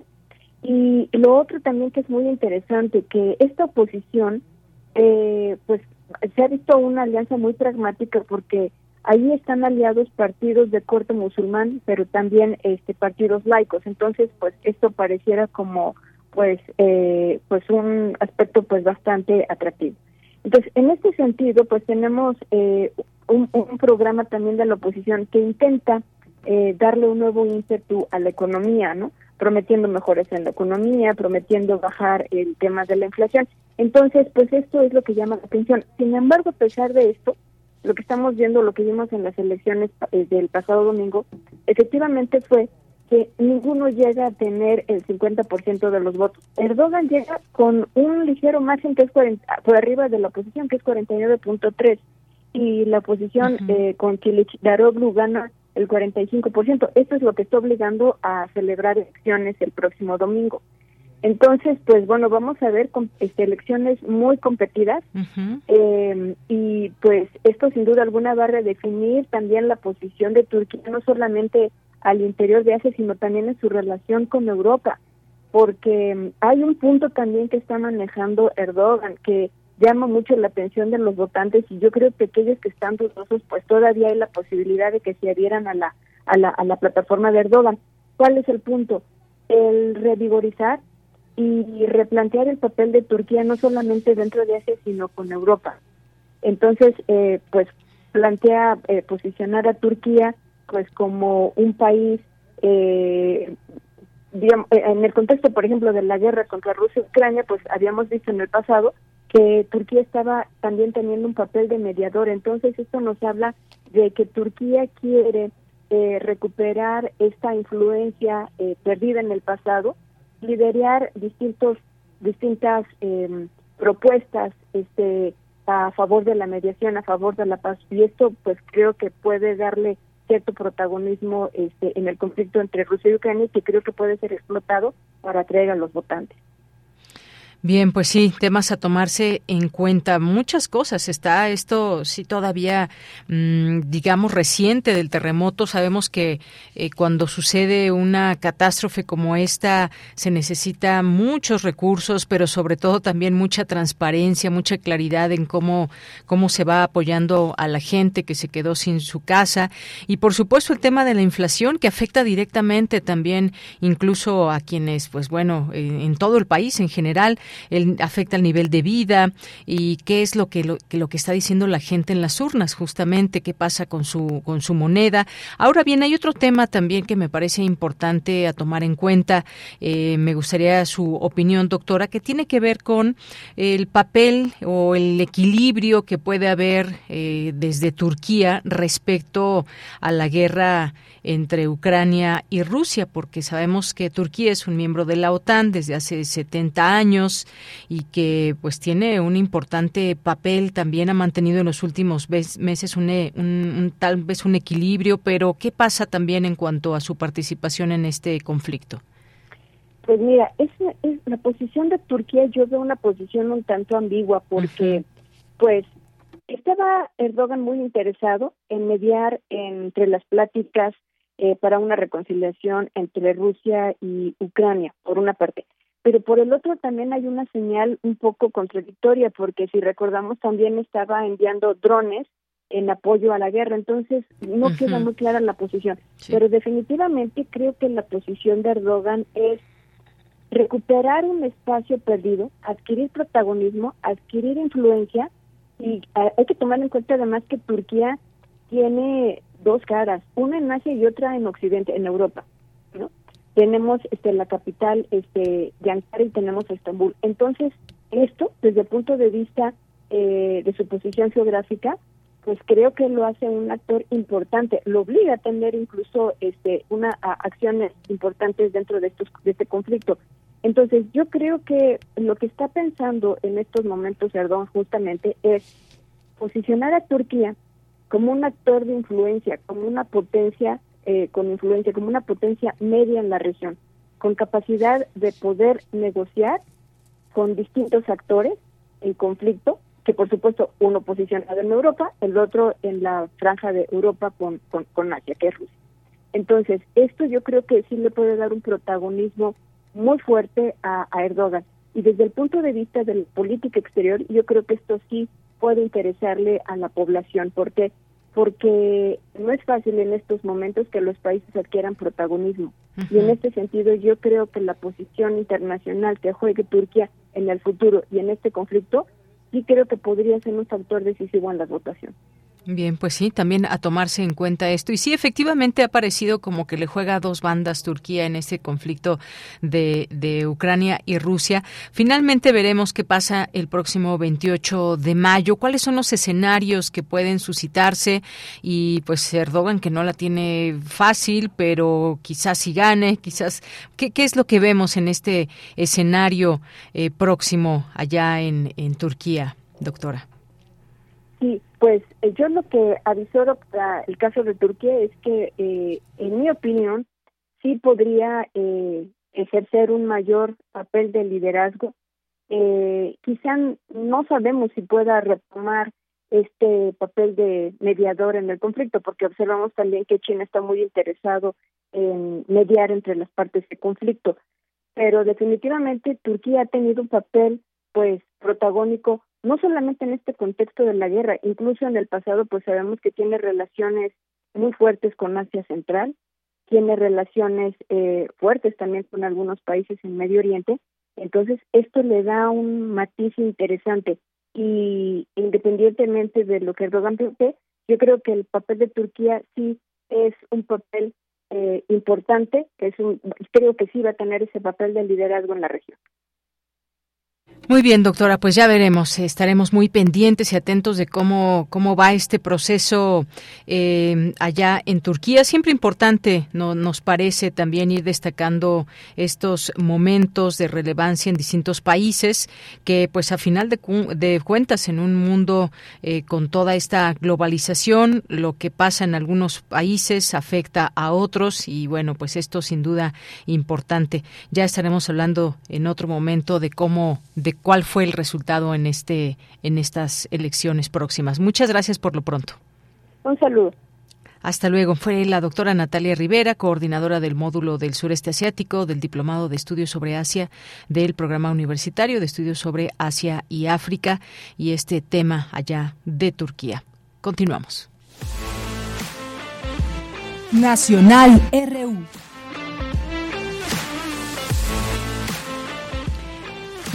Y lo otro también que es muy interesante, que esta oposición, eh, pues se ha visto una alianza muy pragmática porque ahí están aliados partidos de corte musulmán, pero también este partidos laicos. Entonces, pues esto pareciera como pues pues un aspecto pues bastante atractivo. Entonces, en este sentido, pues tenemos eh, un, programa también de la oposición que intenta eh, darle un nuevo ímpetu a la economía, ¿no? Prometiendo mejores en la economía, prometiendo bajar el tema de la inflación. Entonces, pues esto es lo que llama la atención. Sin embargo, a pesar de esto, lo que estamos viendo, lo que vimos en las elecciones eh, del pasado domingo, efectivamente fue que ninguno llega a tener el 50% de los votos. Erdogan llega con un ligero margen que es por arriba de la oposición, que es 49.3, y la oposición eh, con Kilich Daroglu gana el 45%. Esto es lo que está obligando a celebrar elecciones el próximo domingo. Entonces, pues bueno, vamos a ver con, este, elecciones muy competidas eh, y pues esto sin duda alguna va a redefinir también la posición de Turquía, no solamente al interior de Asia, sino también en su relación con Europa, porque mm, hay un punto también que está manejando Erdogan que llama mucho la atención de los votantes y yo creo que aquellos que están dudosos, pues todavía hay la posibilidad de que se adhieran a la, a la, a la plataforma de Erdogan. ¿Cuál es el punto? El revigorizar y replantear el papel de Turquía no solamente dentro de Asia, sino con Europa. Entonces, eh, pues plantea eh, posicionar a Turquía pues como un país eh, eh, en el contexto por ejemplo de la guerra contra Rusia y Ucrania pues habíamos visto en el pasado que Turquía estaba también teniendo un papel de mediador entonces esto nos habla de que Turquía quiere eh, recuperar esta influencia eh, perdida en el pasado liderar distintos distintas eh, propuestas este a favor de la mediación, a favor de la paz. Y esto, pues creo que puede darle cierto protagonismo este, en el conflicto entre Rusia y Ucrania que creo que puede ser explotado para atraer a los votantes. Bien, pues sí, temas a tomarse en cuenta. Muchas cosas. Está esto, sí, todavía, mmm, digamos, reciente del terremoto. Sabemos que eh, cuando sucede una catástrofe como esta, se necesita muchos recursos, pero sobre todo también mucha transparencia, mucha claridad en cómo, cómo se va apoyando a la gente que se quedó sin su casa. Y por supuesto, el tema de la inflación que afecta directamente también incluso a quienes, pues bueno, eh, en todo el país en general el, afecta el nivel de vida y qué es lo que, lo que lo que está diciendo la gente en las urnas, justamente qué pasa con su con su moneda. Ahora bien, hay otro tema también que me parece importante a tomar en cuenta. Eh, me gustaría su opinión, doctora, que tiene que ver con el papel o el equilibrio que puede haber eh, desde Turquía respecto a la guerra entre Ucrania y Rusia, porque sabemos que Turquía es un miembro de la OTAN desde hace 70 años y que pues tiene un importante papel, también ha mantenido en los últimos meses un, un, tal vez un equilibrio, pero ¿qué pasa también en cuanto a su participación en este conflicto? Pues mira, es, es la posición de Turquía, yo veo una posición un tanto ambigua porque, pues, estaba Erdogan muy interesado en mediar entre las pláticas eh, para una reconciliación entre Rusia y Ucrania, por una parte. Pero por el otro también hay una señal un poco contradictoria, porque si recordamos también estaba enviando drones en apoyo a la guerra, entonces no queda muy clara la posición. Pero definitivamente creo que la posición de Erdogan es recuperar un espacio perdido, adquirir protagonismo, adquirir influencia y eh, hay que tomar en cuenta además que Turquía tiene dos caras, una en Asia y otra en Occidente, en Europa, ¿no? Tenemos este la capital este de Ankara y tenemos Estambul. Entonces, esto desde el punto de vista eh, de su posición geográfica, pues creo que lo hace un actor importante, lo obliga a tener incluso este una acciones importantes dentro de estos de este conflicto. Entonces, yo creo que lo que está pensando en estos momentos Erdogan justamente es posicionar a Turquía como un actor de influencia, como una potencia eh, con influencia, como una potencia media en la región, con capacidad de poder negociar con distintos actores en conflicto, que por supuesto uno posicionado en Europa, el otro en la franja de Europa con, con, Asia, que es Rusia. Entonces, esto yo creo que sí le puede dar un protagonismo muy fuerte a, a Erdogan. Y desde el punto de vista de la política exterior, yo creo que esto sí puede interesarle a la población. porque Porque no es fácil en estos momentos que los países adquieran protagonismo. Y en este sentido yo creo que la posición internacional que juegue Turquía en el futuro y en este conflicto, sí creo que podría ser un factor decisivo en la votación. Bien, pues sí, también a tomarse en cuenta esto. Y sí, efectivamente ha parecido como que le juega a dos bandas Turquía en este conflicto de, de Ucrania y Rusia. Finalmente veremos qué pasa el próximo 28 de mayo. ¿Cuáles son los escenarios que pueden suscitarse? Y pues Erdogan, que no la tiene fácil, pero quizás si gane, quizás. ¿Qué, qué es lo que vemos en este escenario eh, próximo allá en, en Turquía, doctora? Pues eh, yo lo que avisoro para el caso de Turquía es que, eh, en mi opinión, sí podría eh, ejercer un mayor papel de liderazgo. Eh, quizá no sabemos si pueda retomar este papel de mediador en el conflicto, porque observamos también que China está muy interesado en mediar entre las partes de conflicto. Pero definitivamente Turquía ha tenido un papel, pues, protagónico no solamente en este contexto de la guerra, incluso en el pasado pues sabemos que tiene relaciones muy fuertes con Asia Central, tiene relaciones eh, fuertes también con algunos países en Medio Oriente, entonces esto le da un matiz interesante y independientemente de lo que Erdogan plantea, yo creo que el papel de Turquía sí es un papel eh, importante, es un, creo que sí va a tener ese papel de liderazgo en la región. Muy bien, doctora, pues ya veremos. Estaremos muy pendientes y atentos de cómo, cómo va este proceso eh, allá en Turquía. Siempre importante, no, nos parece también ir destacando estos momentos de relevancia en distintos países que, pues a final de, cuentas, en un mundo eh, con toda esta globalización, lo que pasa en algunos países afecta a otros y, bueno, pues esto sin duda importante. Ya estaremos hablando en otro momento de cómo de cuál fue el resultado en este en estas elecciones próximas. Muchas gracias por lo pronto. Un saludo. Hasta luego. Fue la doctora Natalia Rivera, coordinadora del módulo del sureste asiático del Diplomado de Estudios sobre Asia del Programa Universitario de Estudios sobre Asia y África y este tema allá de Turquía. Continuamos. Nacional RU.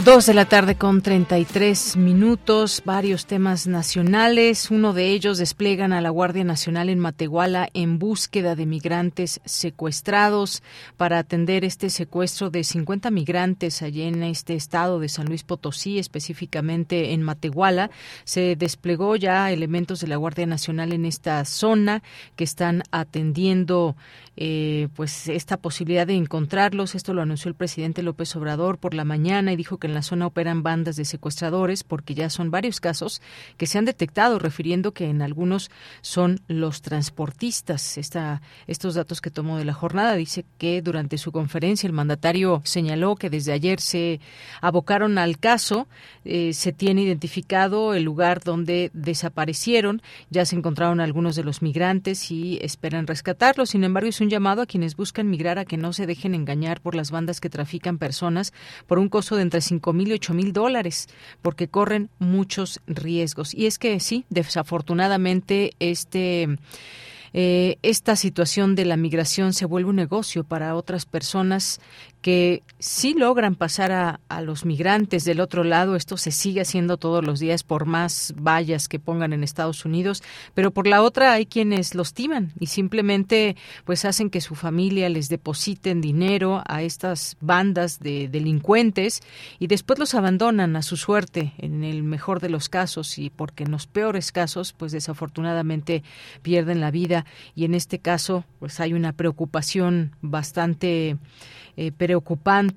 Dos de la tarde con 33 minutos, varios temas nacionales. Uno de ellos despliegan a la Guardia Nacional en Matehuala en búsqueda de migrantes secuestrados para atender este secuestro de 50 migrantes allí en este estado de San Luis Potosí, específicamente en Matehuala. Se desplegó ya elementos de la Guardia Nacional en esta zona que están atendiendo eh, pues esta posibilidad de encontrarlos. Esto lo anunció el presidente López Obrador por la mañana y dijo que en la zona operan bandas de secuestradores porque ya son varios casos que se han detectado, refiriendo que en algunos son los transportistas. Esta, estos datos que tomó de la jornada dice que durante su conferencia el mandatario señaló que desde ayer se abocaron al caso, eh, se tiene identificado el lugar donde desaparecieron, ya se encontraron algunos de los migrantes y esperan rescatarlos. Sin embargo, es un llamado a quienes buscan migrar a que no se dejen engañar por las bandas que trafican personas por un costo de entre cinco mil y ocho mil dólares, porque corren muchos riesgos. Y es que sí, desafortunadamente este eh, esta situación de la migración se vuelve un negocio para otras personas que sí logran pasar a, a, los migrantes del otro lado. Esto se sigue haciendo todos los días por más vallas que pongan en Estados Unidos, pero por la otra hay quienes los timan y simplemente pues hacen que su familia les depositen dinero a estas bandas de delincuentes y después los abandonan a su suerte en el mejor de los casos. Y porque en los peores casos pues desafortunadamente pierden la vida. Y en este caso pues hay una preocupación bastante eh,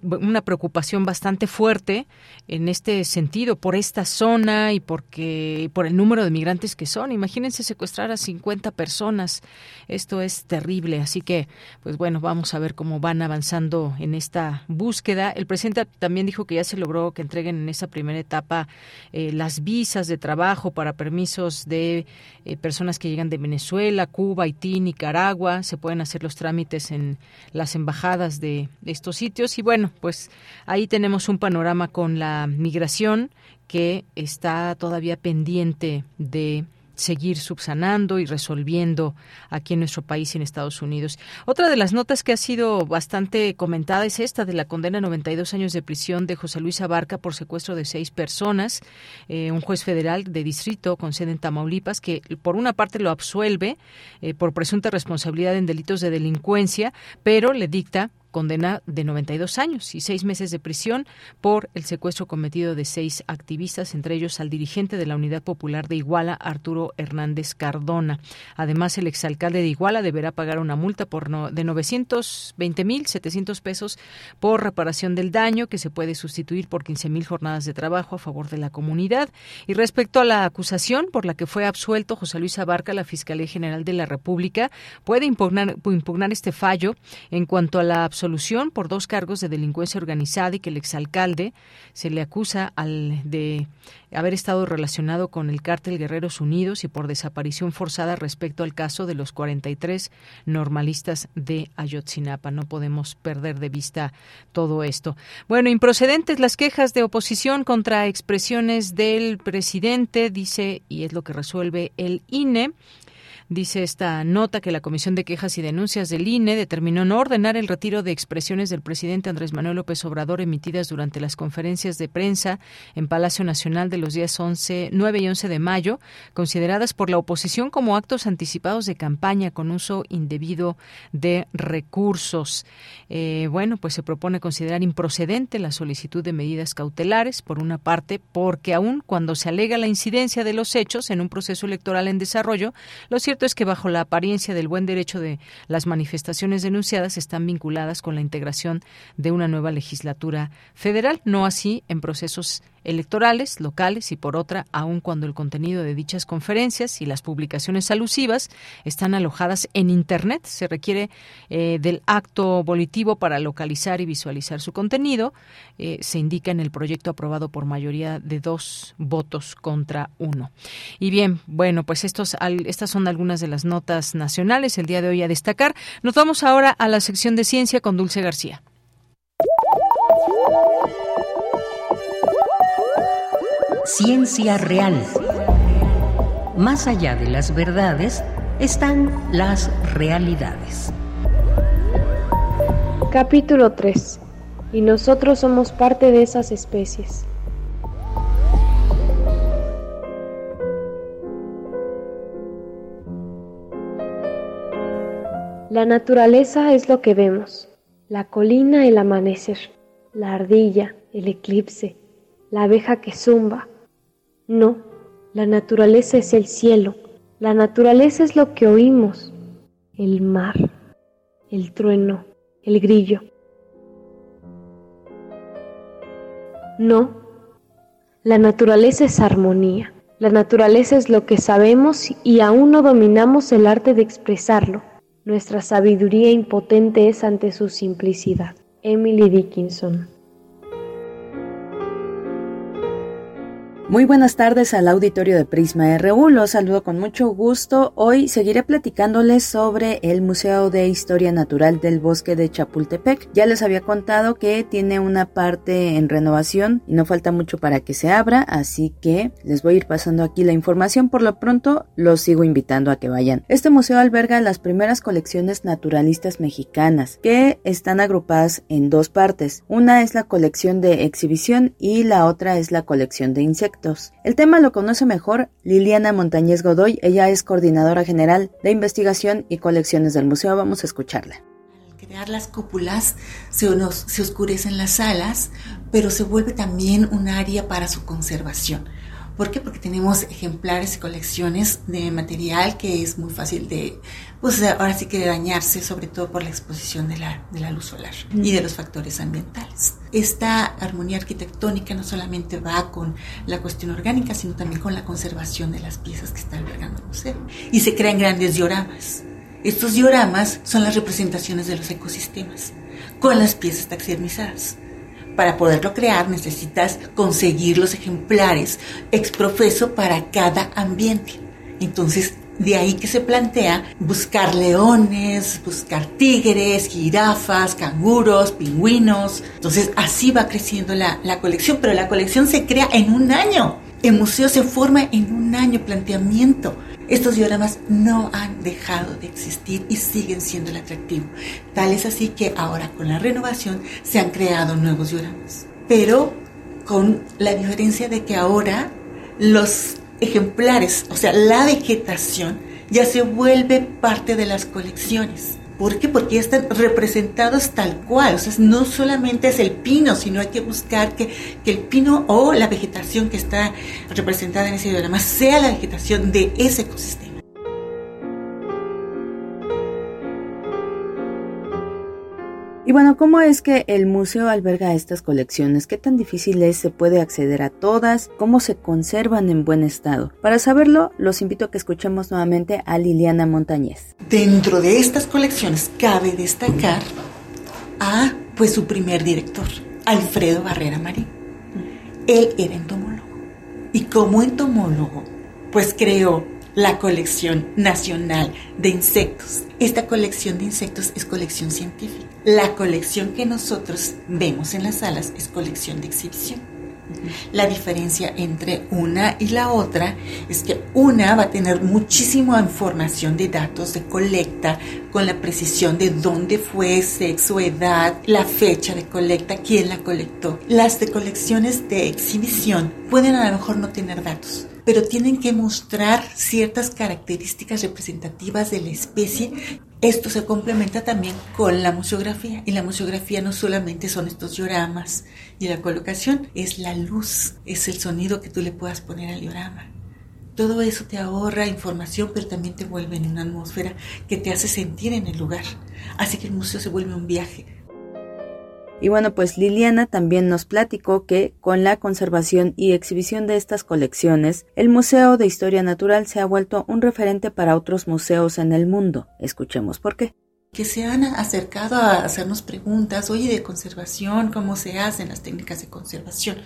una preocupación bastante fuerte en este sentido por esta zona y porque por el número de migrantes que son. Imagínense secuestrar a 50 personas. Esto es terrible. Así que, pues bueno, vamos a ver cómo van avanzando en esta búsqueda. El presidente también dijo que ya se logró que entreguen en esa primera etapa eh, las visas de trabajo para permisos de eh, personas que llegan de Venezuela, Cuba, Haití, Nicaragua. Se pueden hacer los trámites en las embajadas de estos sitios y bueno, pues ahí tenemos un panorama con la migración que está todavía pendiente de seguir subsanando y resolviendo aquí en nuestro país y en Estados Unidos. Otra de las notas que ha sido bastante comentada es esta de la condena a 92 años de prisión de José Luis Abarca por secuestro de seis personas. Eh, un juez federal de distrito con sede en Tamaulipas que por una parte lo absuelve eh, por presunta responsabilidad en delitos de delincuencia, pero le dicta condena de 92 años y seis meses de prisión por el secuestro cometido de seis activistas, entre ellos al dirigente de la Unidad Popular de Iguala, Arturo Hernández Cardona. Además, el exalcalde de Iguala deberá pagar una multa por no, de 920 mil 700 pesos por reparación del daño, que se puede sustituir por 15 mil jornadas de trabajo a favor de la comunidad. Y respecto a la acusación por la que fue absuelto José Luis Abarca, la Fiscalía General de la República puede impugnar, este fallo en cuanto a la absolución por dos cargos de delincuencia organizada y que el exalcalde se le acusa al de haber estado relacionado con el cártel Guerreros Unidos y por desaparición forzada respecto al caso de los 43 normalistas de Ayotzinapa. No podemos perder de vista todo esto. Bueno, improcedentes las quejas de oposición contra expresiones del presidente, dice, y es lo que resuelve el INE Dice esta nota que la Comisión de Quejas y Denuncias del INE determinó no ordenar el retiro de expresiones del presidente Andrés Manuel López Obrador emitidas durante las conferencias de prensa en Palacio Nacional de los días 11, 9 y 11 de mayo, consideradas por la oposición como actos anticipados de campaña con uso indebido de recursos. Eh, bueno, pues se propone considerar improcedente la solicitud de medidas cautelares, por una parte, porque aun cuando se alega la incidencia de los hechos en un proceso electoral en desarrollo, lo cierto es que bajo la apariencia del buen derecho de las manifestaciones denunciadas están vinculadas con la integración de una nueva legislatura federal, no así en procesos electorales locales y por otra, aun cuando el contenido de dichas conferencias y las publicaciones alusivas están alojadas en Internet, se requiere eh, del acto volitivo para localizar y visualizar su contenido. Eh, se indica en el proyecto aprobado por mayoría de dos votos contra uno. Y bien, bueno, pues estos, estas son algunas de las notas nacionales el día de hoy a destacar. Nos vamos ahora a la sección de ciencia con Dulce García. Ciencia real. Más allá de las verdades están las realidades. Capítulo 3. Y nosotros somos parte de esas especies. La naturaleza es lo que vemos, la colina, el amanecer, la ardilla, el eclipse, la abeja que zumba, no, la naturaleza es el cielo, la naturaleza es lo que oímos, el mar, el trueno, el grillo. No, la naturaleza es armonía, la naturaleza es lo que sabemos y aún no dominamos el arte de expresarlo. Nuestra sabiduría impotente es ante su simplicidad. Emily Dickinson Muy buenas tardes al auditorio de Prisma RU, los saludo con mucho gusto. Hoy seguiré platicándoles sobre el Museo de Historia Natural del Bosque de Chapultepec. Ya les había contado que tiene una parte en renovación y no falta mucho para que se abra, así que les voy a ir pasando aquí la información. Por lo pronto los sigo invitando a que vayan. Este museo alberga las primeras colecciones naturalistas mexicanas que están agrupadas en dos partes. Una es la colección de exhibición y la otra es la colección de insectos. El tema lo conoce mejor Liliana Montañez Godoy, ella es coordinadora general de investigación y colecciones del museo. Vamos a escucharla. Al crear las cúpulas se, se oscurecen las salas, pero se vuelve también un área para su conservación. ¿Por qué? Porque tenemos ejemplares y colecciones de material que es muy fácil de, pues ahora sí que de dañarse, sobre todo por la exposición de la, de la luz solar y de los factores ambientales. Esta armonía arquitectónica no solamente va con la cuestión orgánica, sino también con la conservación de las piezas que está albergando el museo. Y se crean grandes dioramas. Estos dioramas son las representaciones de los ecosistemas, con las piezas taxidermizadas para poderlo crear necesitas conseguir los ejemplares exprofeso para cada ambiente. Entonces, de ahí que se plantea buscar leones, buscar tigres, jirafas, canguros, pingüinos. Entonces, así va creciendo la, la colección, pero la colección se crea en un año. El museo se forma en un año planteamiento. Estos dioramas no han dejado de existir y siguen siendo el atractivo. Tal es así que ahora con la renovación se han creado nuevos dioramas. Pero con la diferencia de que ahora los ejemplares, o sea, la vegetación, ya se vuelve parte de las colecciones. ¿Por qué? Porque ya están representados tal cual. O sea, no solamente es el pino, sino hay que buscar que, que el pino o la vegetación que está representada en ese diagrama sea la vegetación de ese ecosistema. Y bueno, ¿cómo es que el museo alberga estas colecciones? ¿Qué tan difícil es? ¿Se puede acceder a todas? ¿Cómo se conservan en buen estado? Para saberlo, los invito a que escuchemos nuevamente a Liliana Montañez. Dentro de estas colecciones cabe destacar a pues su primer director, Alfredo Barrera Marín. Él era entomólogo y como entomólogo pues creó la colección nacional de insectos. Esta colección de insectos es colección científica. La colección que nosotros vemos en las salas es colección de exhibición. La diferencia entre una y la otra es que una va a tener muchísima información de datos de colecta con la precisión de dónde fue, sexo, edad, la fecha de colecta, quién la colectó. Las de colecciones de exhibición pueden a lo mejor no tener datos, pero tienen que mostrar ciertas características representativas de la especie esto se complementa también con la museografía y la museografía no solamente son estos dioramas y la colocación, es la luz, es el sonido que tú le puedas poner al diorama. Todo eso te ahorra información, pero también te vuelve en una atmósfera que te hace sentir en el lugar. Así que el museo se vuelve un viaje, y bueno, pues Liliana también nos platicó que con la conservación y exhibición de estas colecciones, el Museo de Historia Natural se ha vuelto un referente para otros museos en el mundo. Escuchemos por qué que se han acercado a hacernos preguntas, oye, de conservación, cómo se hacen las técnicas de conservación,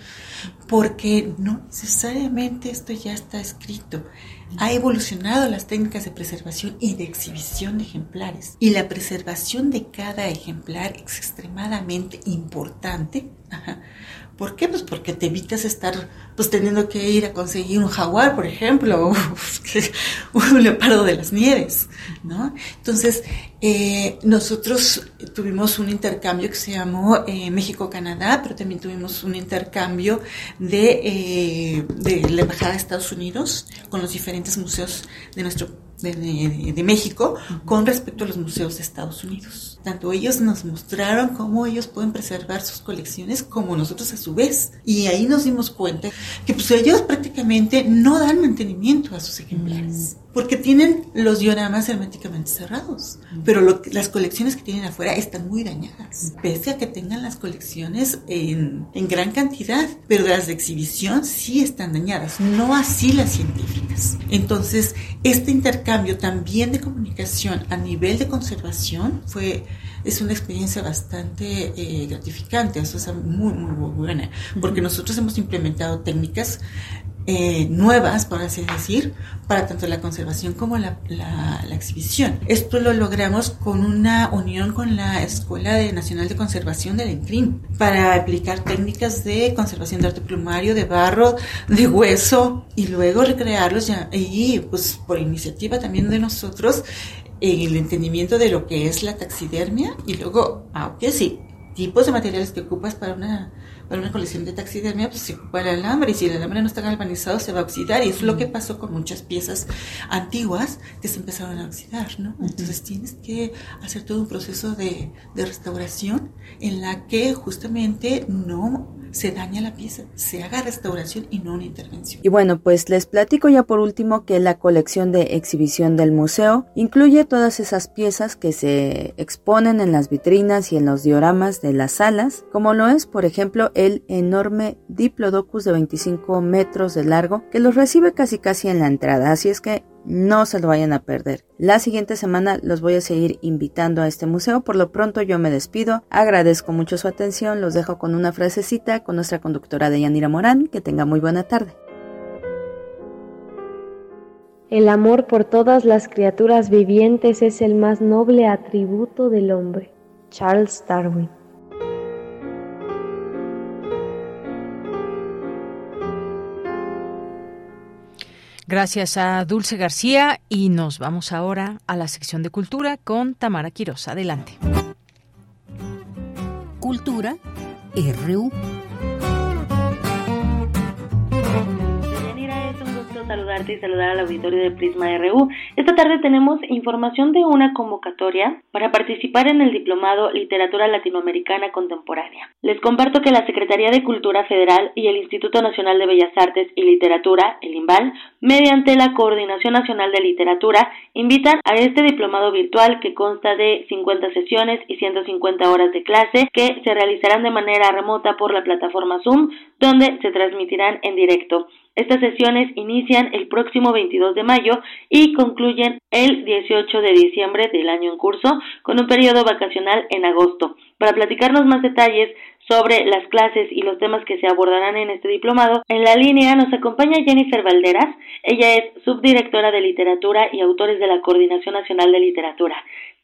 porque no necesariamente esto ya está escrito. Ha evolucionado las técnicas de preservación y de exhibición de ejemplares, y la preservación de cada ejemplar es extremadamente importante. ¿Por qué? Pues porque te evitas estar pues teniendo que ir a conseguir un jaguar, por ejemplo, o un leopardo de las nieves, ¿no? Entonces, eh, nosotros tuvimos un intercambio que se llamó eh, México-Canadá, pero también tuvimos un intercambio de, eh, de la Embajada de Estados Unidos con los diferentes museos de nuestro de, México con respecto a los museos de Estados Unidos. Tanto ellos nos mostraron cómo ellos pueden preservar sus colecciones como nosotros a su vez. Y ahí nos dimos cuenta que pues ellos prácticamente no dan mantenimiento a sus ejemplares porque tienen los dioramas herméticamente cerrados, pero las colecciones que tienen afuera están muy dañadas, pese a que tengan las colecciones en, en, gran cantidad, pero las de exhibición sí están dañadas, no así las científicas. Entonces, este intercambio también de comunicación a nivel de conservación fue es una experiencia bastante eh, gratificante, eso es muy, muy, muy buena, porque nosotros hemos implementado técnicas eh, nuevas, por así decir, para tanto la conservación como la, la, exhibición. Esto lo logramos con una unión con la Escuela de Nacional de Conservación del ENCRIM para aplicar técnicas de conservación de arte plumario, de barro, de hueso y luego recrearlos ya, y pues por iniciativa también de nosotros el entendimiento de lo que es la taxidermia y luego, aunque sí, tipos de materiales que ocupas para una para una colección de taxidermia, pues se ocupa el alambre y si el alambre no está galvanizado se va a oxidar y eso es lo que pasó con muchas piezas antiguas que se empezaron a oxidar, ¿no? Entonces tienes que hacer todo un proceso de, de restauración en la que justamente no se daña la pieza, se haga restauración y no una intervención. Y bueno, pues les platico ya por último que la colección de exhibición del museo incluye todas esas piezas que se exponen en las vitrinas y en los dioramas de las salas, como lo es, por ejemplo, el enorme Diplodocus de 25 metros de largo que los recibe casi casi en la entrada, así es que no se lo vayan a perder. La siguiente semana los voy a seguir invitando a este museo. Por lo pronto yo me despido. Agradezco mucho su atención. Los dejo con una frasecita con nuestra conductora Deyanira Morán. Que tenga muy buena tarde. El amor por todas las criaturas vivientes es el más noble atributo del hombre. Charles Darwin Gracias a Dulce García y nos vamos ahora a la sección de cultura con Tamara Quiroz. Adelante. Cultura RU. Saludarte y saludar al auditorio de Prisma RU. Esta tarde tenemos información de una convocatoria para participar en el Diplomado Literatura Latinoamericana Contemporánea. Les comparto que la Secretaría de Cultura Federal y el Instituto Nacional de Bellas Artes y Literatura, el IMBAL, mediante la Coordinación Nacional de Literatura, invitan a este diplomado virtual que consta de 50 sesiones y 150 horas de clase que se realizarán de manera remota por la plataforma Zoom, donde se transmitirán en directo. Estas sesiones inician el próximo 22 de mayo y concluyen el 18 de diciembre del año en curso con un periodo vacacional en agosto. Para platicarnos más detalles sobre las clases y los temas que se abordarán en este diplomado, en la línea nos acompaña Jennifer Valderas. Ella es subdirectora de literatura y autores de la Coordinación Nacional de Literatura.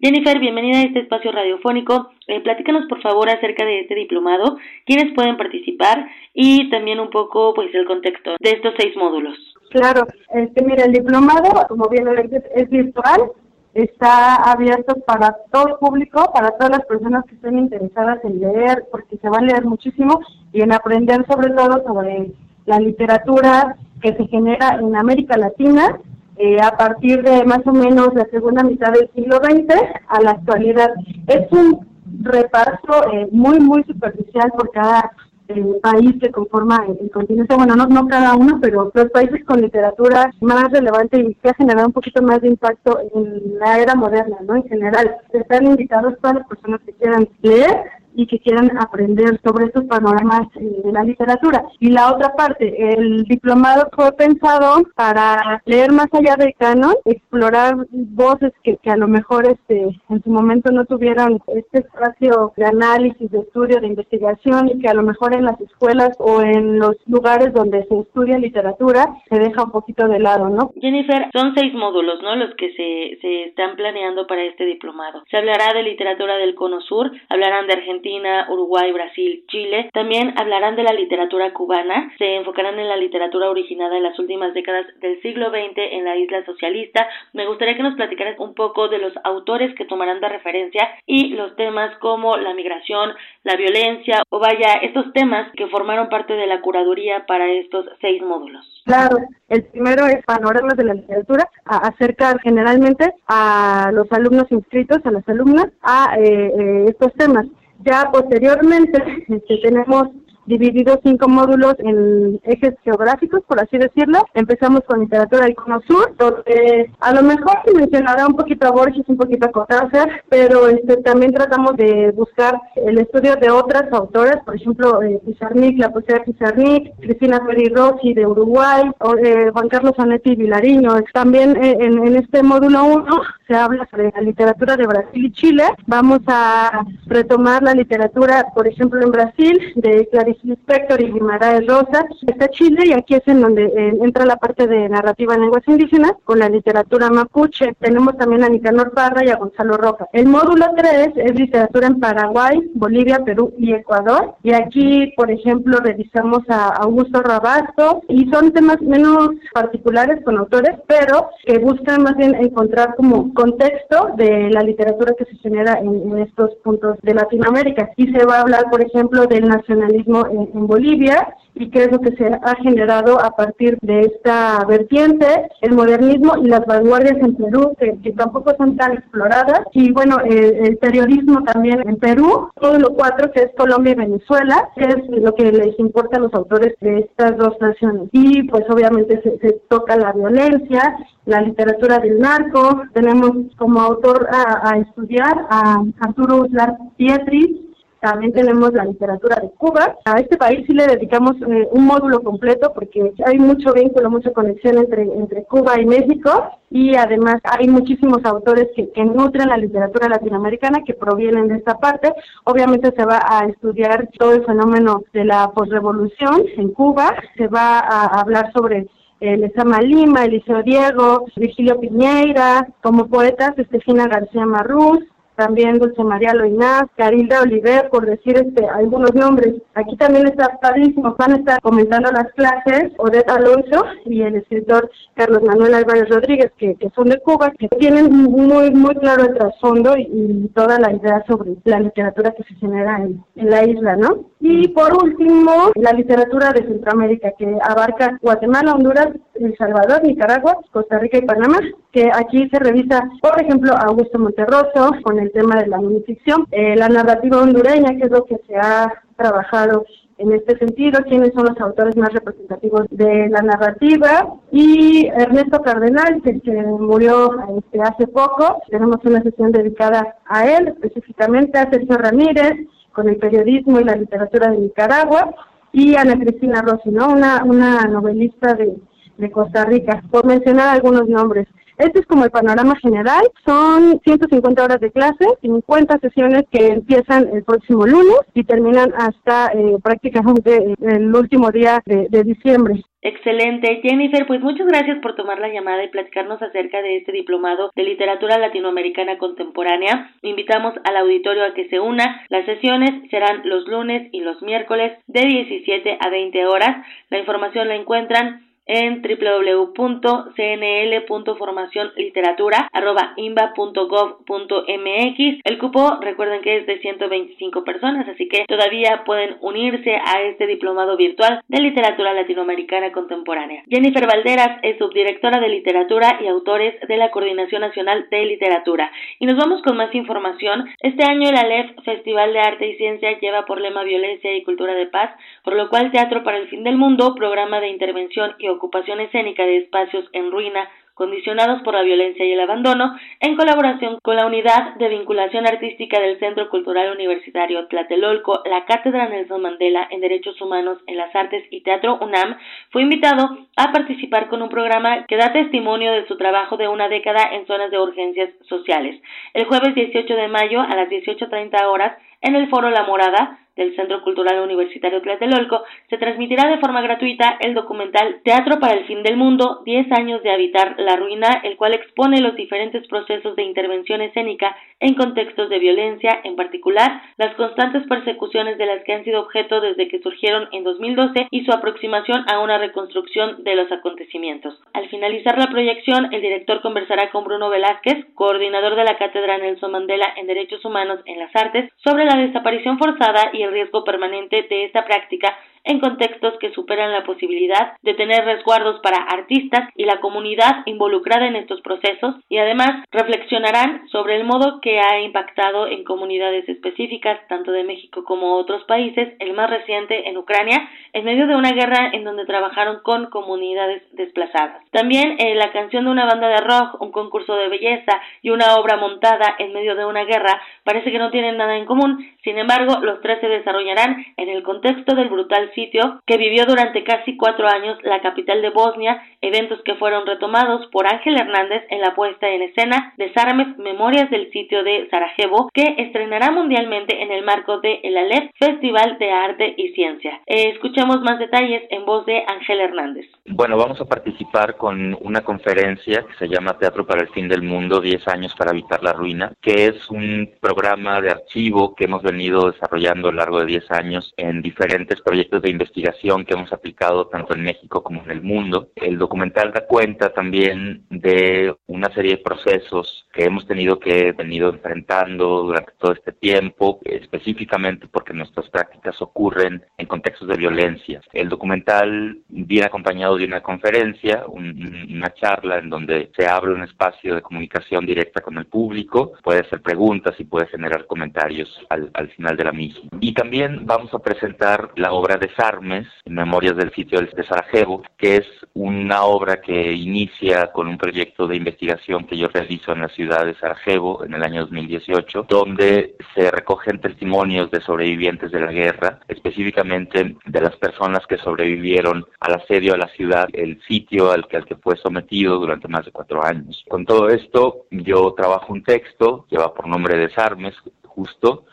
Jennifer, bienvenida a este espacio radiofónico. Eh, platícanos por favor acerca de este diplomado, quiénes pueden participar y también un poco pues el contexto de estos seis módulos. Claro, este, mira, el diplomado, como bien lo dices, es virtual, está abierto para todo el público, para todas las personas que estén interesadas en leer, porque se va a leer muchísimo y en aprender sobre todo sobre la literatura que se genera en América Latina eh, a partir de más o menos la segunda mitad del siglo XX a la actualidad. Es un repaso eh, muy, muy superficial por cada el país que conforma el, continente, bueno, no, no cada uno, pero los países con literatura más relevante y que ha generado un poquito más de impacto en la era moderna, ¿no? En general, están invitados todas las personas que quieran leer y que quieran aprender sobre estos panoramas eh, de la literatura. Y la otra parte, el diplomado fue pensado para leer más allá del canon, explorar voces que, que a lo mejor este en su momento no tuvieron este espacio de análisis, de estudio, de investigación y que a lo mejor en las escuelas o en los lugares donde se estudia literatura se deja un poquito de lado, ¿no? Jennifer, son seis módulos, ¿no? Los que se, se están planeando para este diplomado. Se hablará de literatura del Cono Sur, hablarán de Argentina, Argentina, Uruguay, Brasil, Chile. También hablarán de la literatura cubana, se enfocarán en la literatura originada en las últimas décadas del siglo XX en la isla socialista. Me gustaría que nos platicaras un poco de los autores que tomarán de referencia y los temas como la migración, la violencia o vaya, estos temas que formaron parte de la curaduría para estos seis módulos. Claro, el primero es panoramas de la literatura, a acercar generalmente a los alumnos inscritos, a las alumnas, a eh, eh, estos temas. Ya posteriormente este, tenemos dividido cinco módulos en ejes geográficos, por así decirlo. Empezamos con literatura del Cono Sur, donde a lo mejor se mencionará un poquito a Borges, un poquito a Cortázar, pero este, también tratamos de buscar el estudio de otras autoras, por ejemplo, eh, Pizarnik, la poesía Pizarnik, Cristina Ferri Rossi de Uruguay, o, eh, Juan Carlos Anetti Vilariño. También eh, en, en este módulo 1 se habla sobre la literatura de Brasil y Chile. Vamos a retomar la literatura, por ejemplo, en Brasil, de Clarice Inspector y Guimaraes Rosa, está Chile y aquí es en donde eh, entra la parte de narrativa en lenguas indígenas con la literatura mapuche. Tenemos también a Nicanor Parra y a Gonzalo Roca. El módulo 3 es literatura en Paraguay, Bolivia, Perú y Ecuador. Y aquí, por ejemplo, revisamos a Augusto Rabasto y son temas menos particulares con autores, pero que buscan más bien encontrar como contexto de la literatura que se genera en, en estos puntos de Latinoamérica. Y se va a hablar, por ejemplo, del nacionalismo en, Bolivia y qué es lo que se ha generado a partir de esta vertiente, el modernismo y las vanguardias en Perú, que, tampoco son tan exploradas, y bueno, el, periodismo también en Perú, todo lo cuatro, que es Colombia y Venezuela, que es lo que les importa a los autores de estas dos naciones. Y pues obviamente se, toca la violencia, la literatura del narco, tenemos como autor a, estudiar a Arturo Uslar Pietri, también tenemos la literatura de Cuba. A este país sí le dedicamos eh, un módulo completo porque hay mucho vínculo, mucha conexión entre, entre Cuba y México y además hay muchísimos autores que, que nutren la literatura latinoamericana que provienen de esta parte. Obviamente se va a estudiar todo el fenómeno de la posrevolución en Cuba, se va a hablar sobre eh, Lezama Lima, Eliseo Diego, Virgilio Piñeira, como poetas, Estefina García Marrús, también Dulce María Loinaz, Carilda Oliver, por decir este algunos nombres. Aquí también está padrísimo, van a estar comentando las clases Odette Alonso y el escritor Carlos Manuel Álvarez Rodríguez, que, son de Cuba, que tienen muy muy claro el trasfondo y, toda la idea sobre la literatura que se genera en, en la isla, ¿no? Y por último, la literatura de Centroamérica, que abarca Guatemala, Honduras, El Salvador, Nicaragua, Costa Rica y Panamá, que aquí se revisa, por ejemplo, Augusto Monterroso con el tema de la minificción, eh, la narrativa hondureña, que es lo que se ha trabajado en este sentido, quiénes son los autores más representativos de la narrativa y Ernesto Cardenal, que, que murió este, hace poco, tenemos una sesión dedicada a él, específicamente a Sergio Ramírez, con el periodismo y la literatura de Nicaragua, y Ana Cristina Rossi, ¿no? una, una novelista de, de Costa Rica, por mencionar algunos nombres. Este es como el panorama general. Son 150 horas de clase, 50 sesiones que empiezan el próximo lunes y terminan hasta eh, prácticamente el último día de, de diciembre. Excelente. Jennifer, pues muchas gracias por tomar la llamada y platicarnos acerca de este diplomado de literatura latinoamericana contemporánea. Invitamos al auditorio a que se una. Las sesiones serán los lunes y los miércoles de 17 a 20 horas. La información la encuentran en www.cnl.formacionliteratura.imba.gov.mx. El cupo, recuerden que es de 125 personas, así que todavía pueden unirse a este diplomado virtual de literatura latinoamericana contemporánea. Jennifer Valderas es subdirectora de literatura y autores de la Coordinación Nacional de Literatura. Y nos vamos con más información. Este año el ALEF Festival de Arte y Ciencia lleva por lema Violencia y Cultura de Paz, por lo cual Teatro para el Fin del Mundo, programa de intervención y ocupación escénica de espacios en ruina condicionados por la violencia y el abandono, en colaboración con la Unidad de Vinculación Artística del Centro Cultural Universitario Tlatelolco, la Cátedra Nelson Mandela en Derechos Humanos en las Artes y Teatro UNAM, fue invitado a participar con un programa que da testimonio de su trabajo de una década en zonas de urgencias sociales. El jueves 18 de mayo a las 18.30 horas, en el Foro La Morada, del Centro Cultural Universitario Tlatelolco, se transmitirá de forma gratuita el documental Teatro para el Fin del Mundo, 10 años de habitar la ruina, el cual expone los diferentes procesos de intervención escénica en contextos de violencia, en particular las constantes persecuciones de las que han sido objeto desde que surgieron en 2012 y su aproximación a una reconstrucción de los acontecimientos. Al finalizar la proyección, el director conversará con Bruno Velázquez, coordinador de la Cátedra Nelson Mandela en Derechos Humanos en las Artes, sobre la desaparición forzada y el riesgo permanente de esta práctica en contextos que superan la posibilidad de tener resguardos para artistas y la comunidad involucrada en estos procesos y además reflexionarán sobre el modo que ha impactado en comunidades específicas tanto de México como otros países, el más reciente en Ucrania, en medio de una guerra en donde trabajaron con comunidades desplazadas. También eh, la canción de una banda de rock, un concurso de belleza y una obra montada en medio de una guerra parece que no tienen nada en común, sin embargo los tres se desarrollarán en el contexto del brutal sitio que vivió durante casi cuatro años la capital de Bosnia, eventos que fueron retomados por Ángel Hernández en la puesta en escena de Sarmes Memorias del sitio de Sarajevo, que estrenará mundialmente en el marco de el Aleph Festival de Arte y Ciencia. Eh, escuchemos más detalles en voz de Ángel Hernández. Bueno, vamos a participar con una conferencia que se llama Teatro para el Fin del Mundo, 10 años para evitar la ruina, que es un programa de archivo que hemos venido desarrollando a lo largo de 10 años en diferentes proyectos de investigación que hemos aplicado tanto en México como en el mundo. El documental da cuenta también de una serie de procesos que hemos tenido que venido enfrentando durante todo este tiempo, específicamente porque nuestras prácticas ocurren en contextos de violencia. El documental viene acompañado de una conferencia, una charla en donde se abre un espacio de comunicación directa con el público, puede hacer preguntas y puede generar comentarios al, al final de la misma. Y también vamos a presentar la obra de Desarmes, Memorias del sitio de Sarajevo, que es una obra que inicia con un proyecto de investigación que yo realizo en la ciudad de Sarajevo en el año 2018, donde se recogen testimonios de sobrevivientes de la guerra, específicamente de las personas que sobrevivieron al asedio a la ciudad, el sitio al que, al que fue sometido durante más de cuatro años. Con todo esto, yo trabajo un texto que va por nombre Desarmes,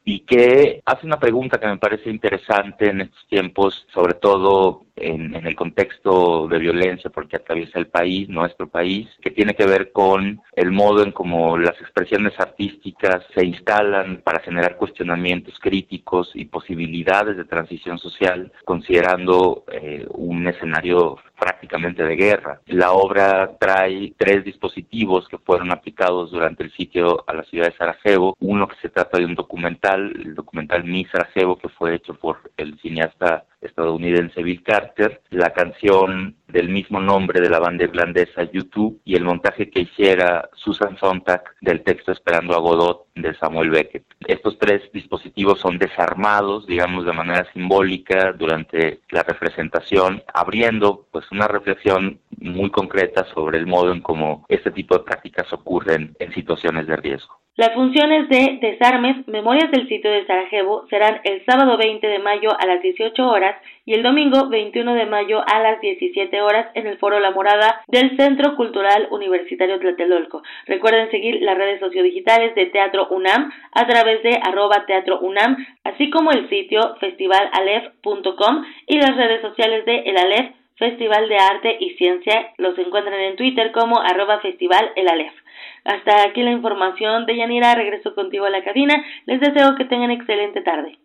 y que hace una pregunta que me parece interesante en estos tiempos, sobre todo en, el contexto de violencia porque atraviesa el país, nuestro país, que tiene que ver con el modo en cómo las expresiones artísticas se instalan para generar cuestionamientos críticos y posibilidades de transición social, considerando eh, un escenario prácticamente de guerra. La obra trae tres dispositivos que fueron aplicados durante el sitio a la ciudad de Sarajevo. Uno que se trata de un documental, el documental Mi Sarajevo, que fue hecho por el cineasta estadounidense Bill Carter, la canción del mismo nombre de la banda irlandesa YouTube y el montaje que hiciera Susan Sontag del texto Esperando a Godot de Samuel Beckett. Estos tres dispositivos son desarmados, digamos, de manera simbólica durante la representación, abriendo pues una reflexión muy concreta sobre el modo en cómo este tipo de prácticas ocurren en situaciones de riesgo. Las funciones de Desarmes, Memorias del Sitio de Sarajevo serán el sábado 20 de mayo a las 18 horas y el domingo 21 de mayo a las 17 horas en el Foro La Morada del Centro Cultural Universitario Tlatelolco. Recuerden seguir las redes sociodigitales de Teatro UNAM a través de arroba Teatro UNAM, así como el sitio festivalalef.com y las redes sociales de El Alef, Festival de Arte y Ciencia. Los encuentran en Twitter como arroba Festival El Alef. Hasta aquí la información de Yanira. Regreso contigo a la cabina. Les deseo que tengan excelente tarde.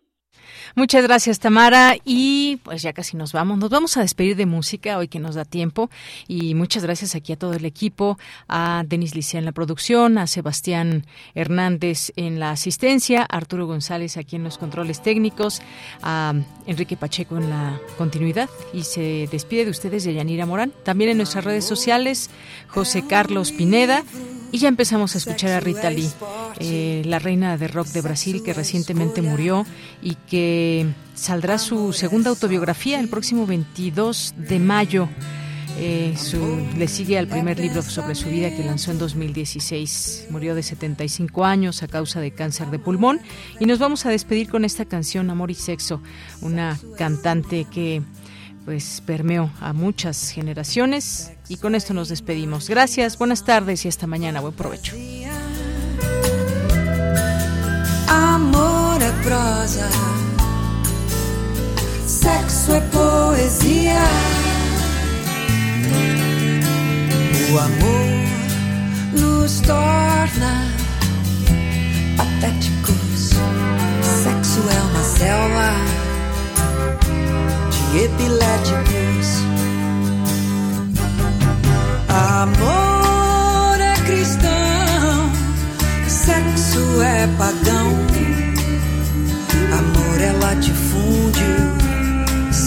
Muchas gracias, Tamara. Y pues ya casi nos vamos. Nos vamos a despedir de música hoy que nos da tiempo. Y muchas gracias aquí a todo el equipo, a Denis Licea en la producción, a Sebastián Hernández en la asistencia, a Arturo González aquí en los controles técnicos, a Enrique Pacheco en la continuidad. Y se despide de ustedes de Yanira Morán. También en nuestras redes sociales, José Carlos Pineda. Y ya empezamos a escuchar a Rita Lee, eh, la reina de rock de Brasil que recientemente murió y que saldrá su segunda autobiografía el próximo 22 de mayo. Eh, le sigue al primer libro sobre su vida que lanzó en 2016. Murió de 75 años a causa de cáncer de pulmón. Y nos vamos a despedir con esta canción, Amor y Sexo, una cantante que pues permeó a muchas generaciones y con esto nos despedimos. Gracias, buenas tardes y hasta mañana. Buen provecho. Amor é prosa, sexo é poesia. O amor nos torna patéticos. Sexo é uma selva de epiléticos. Amor é cristão, sexo é pagão. Amor é latifúndio,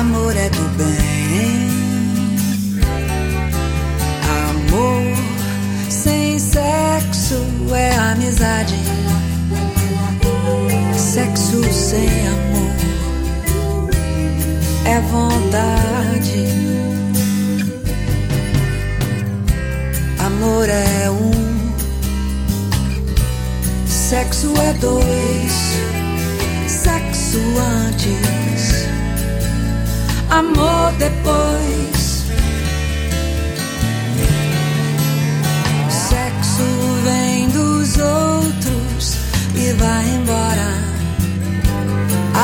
Amor é do bem. Amor sem sexo é amizade. Sexo sem amor é vontade. Amor é um, sexo é dois, sexo antes, amor depois. Sexo vem dos outros e vai embora.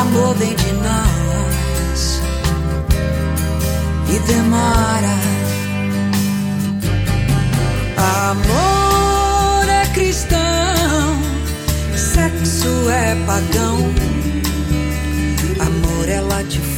Amor vem de nós e demora. Amor é cristão, sexo é pagão, amor é latifúndio.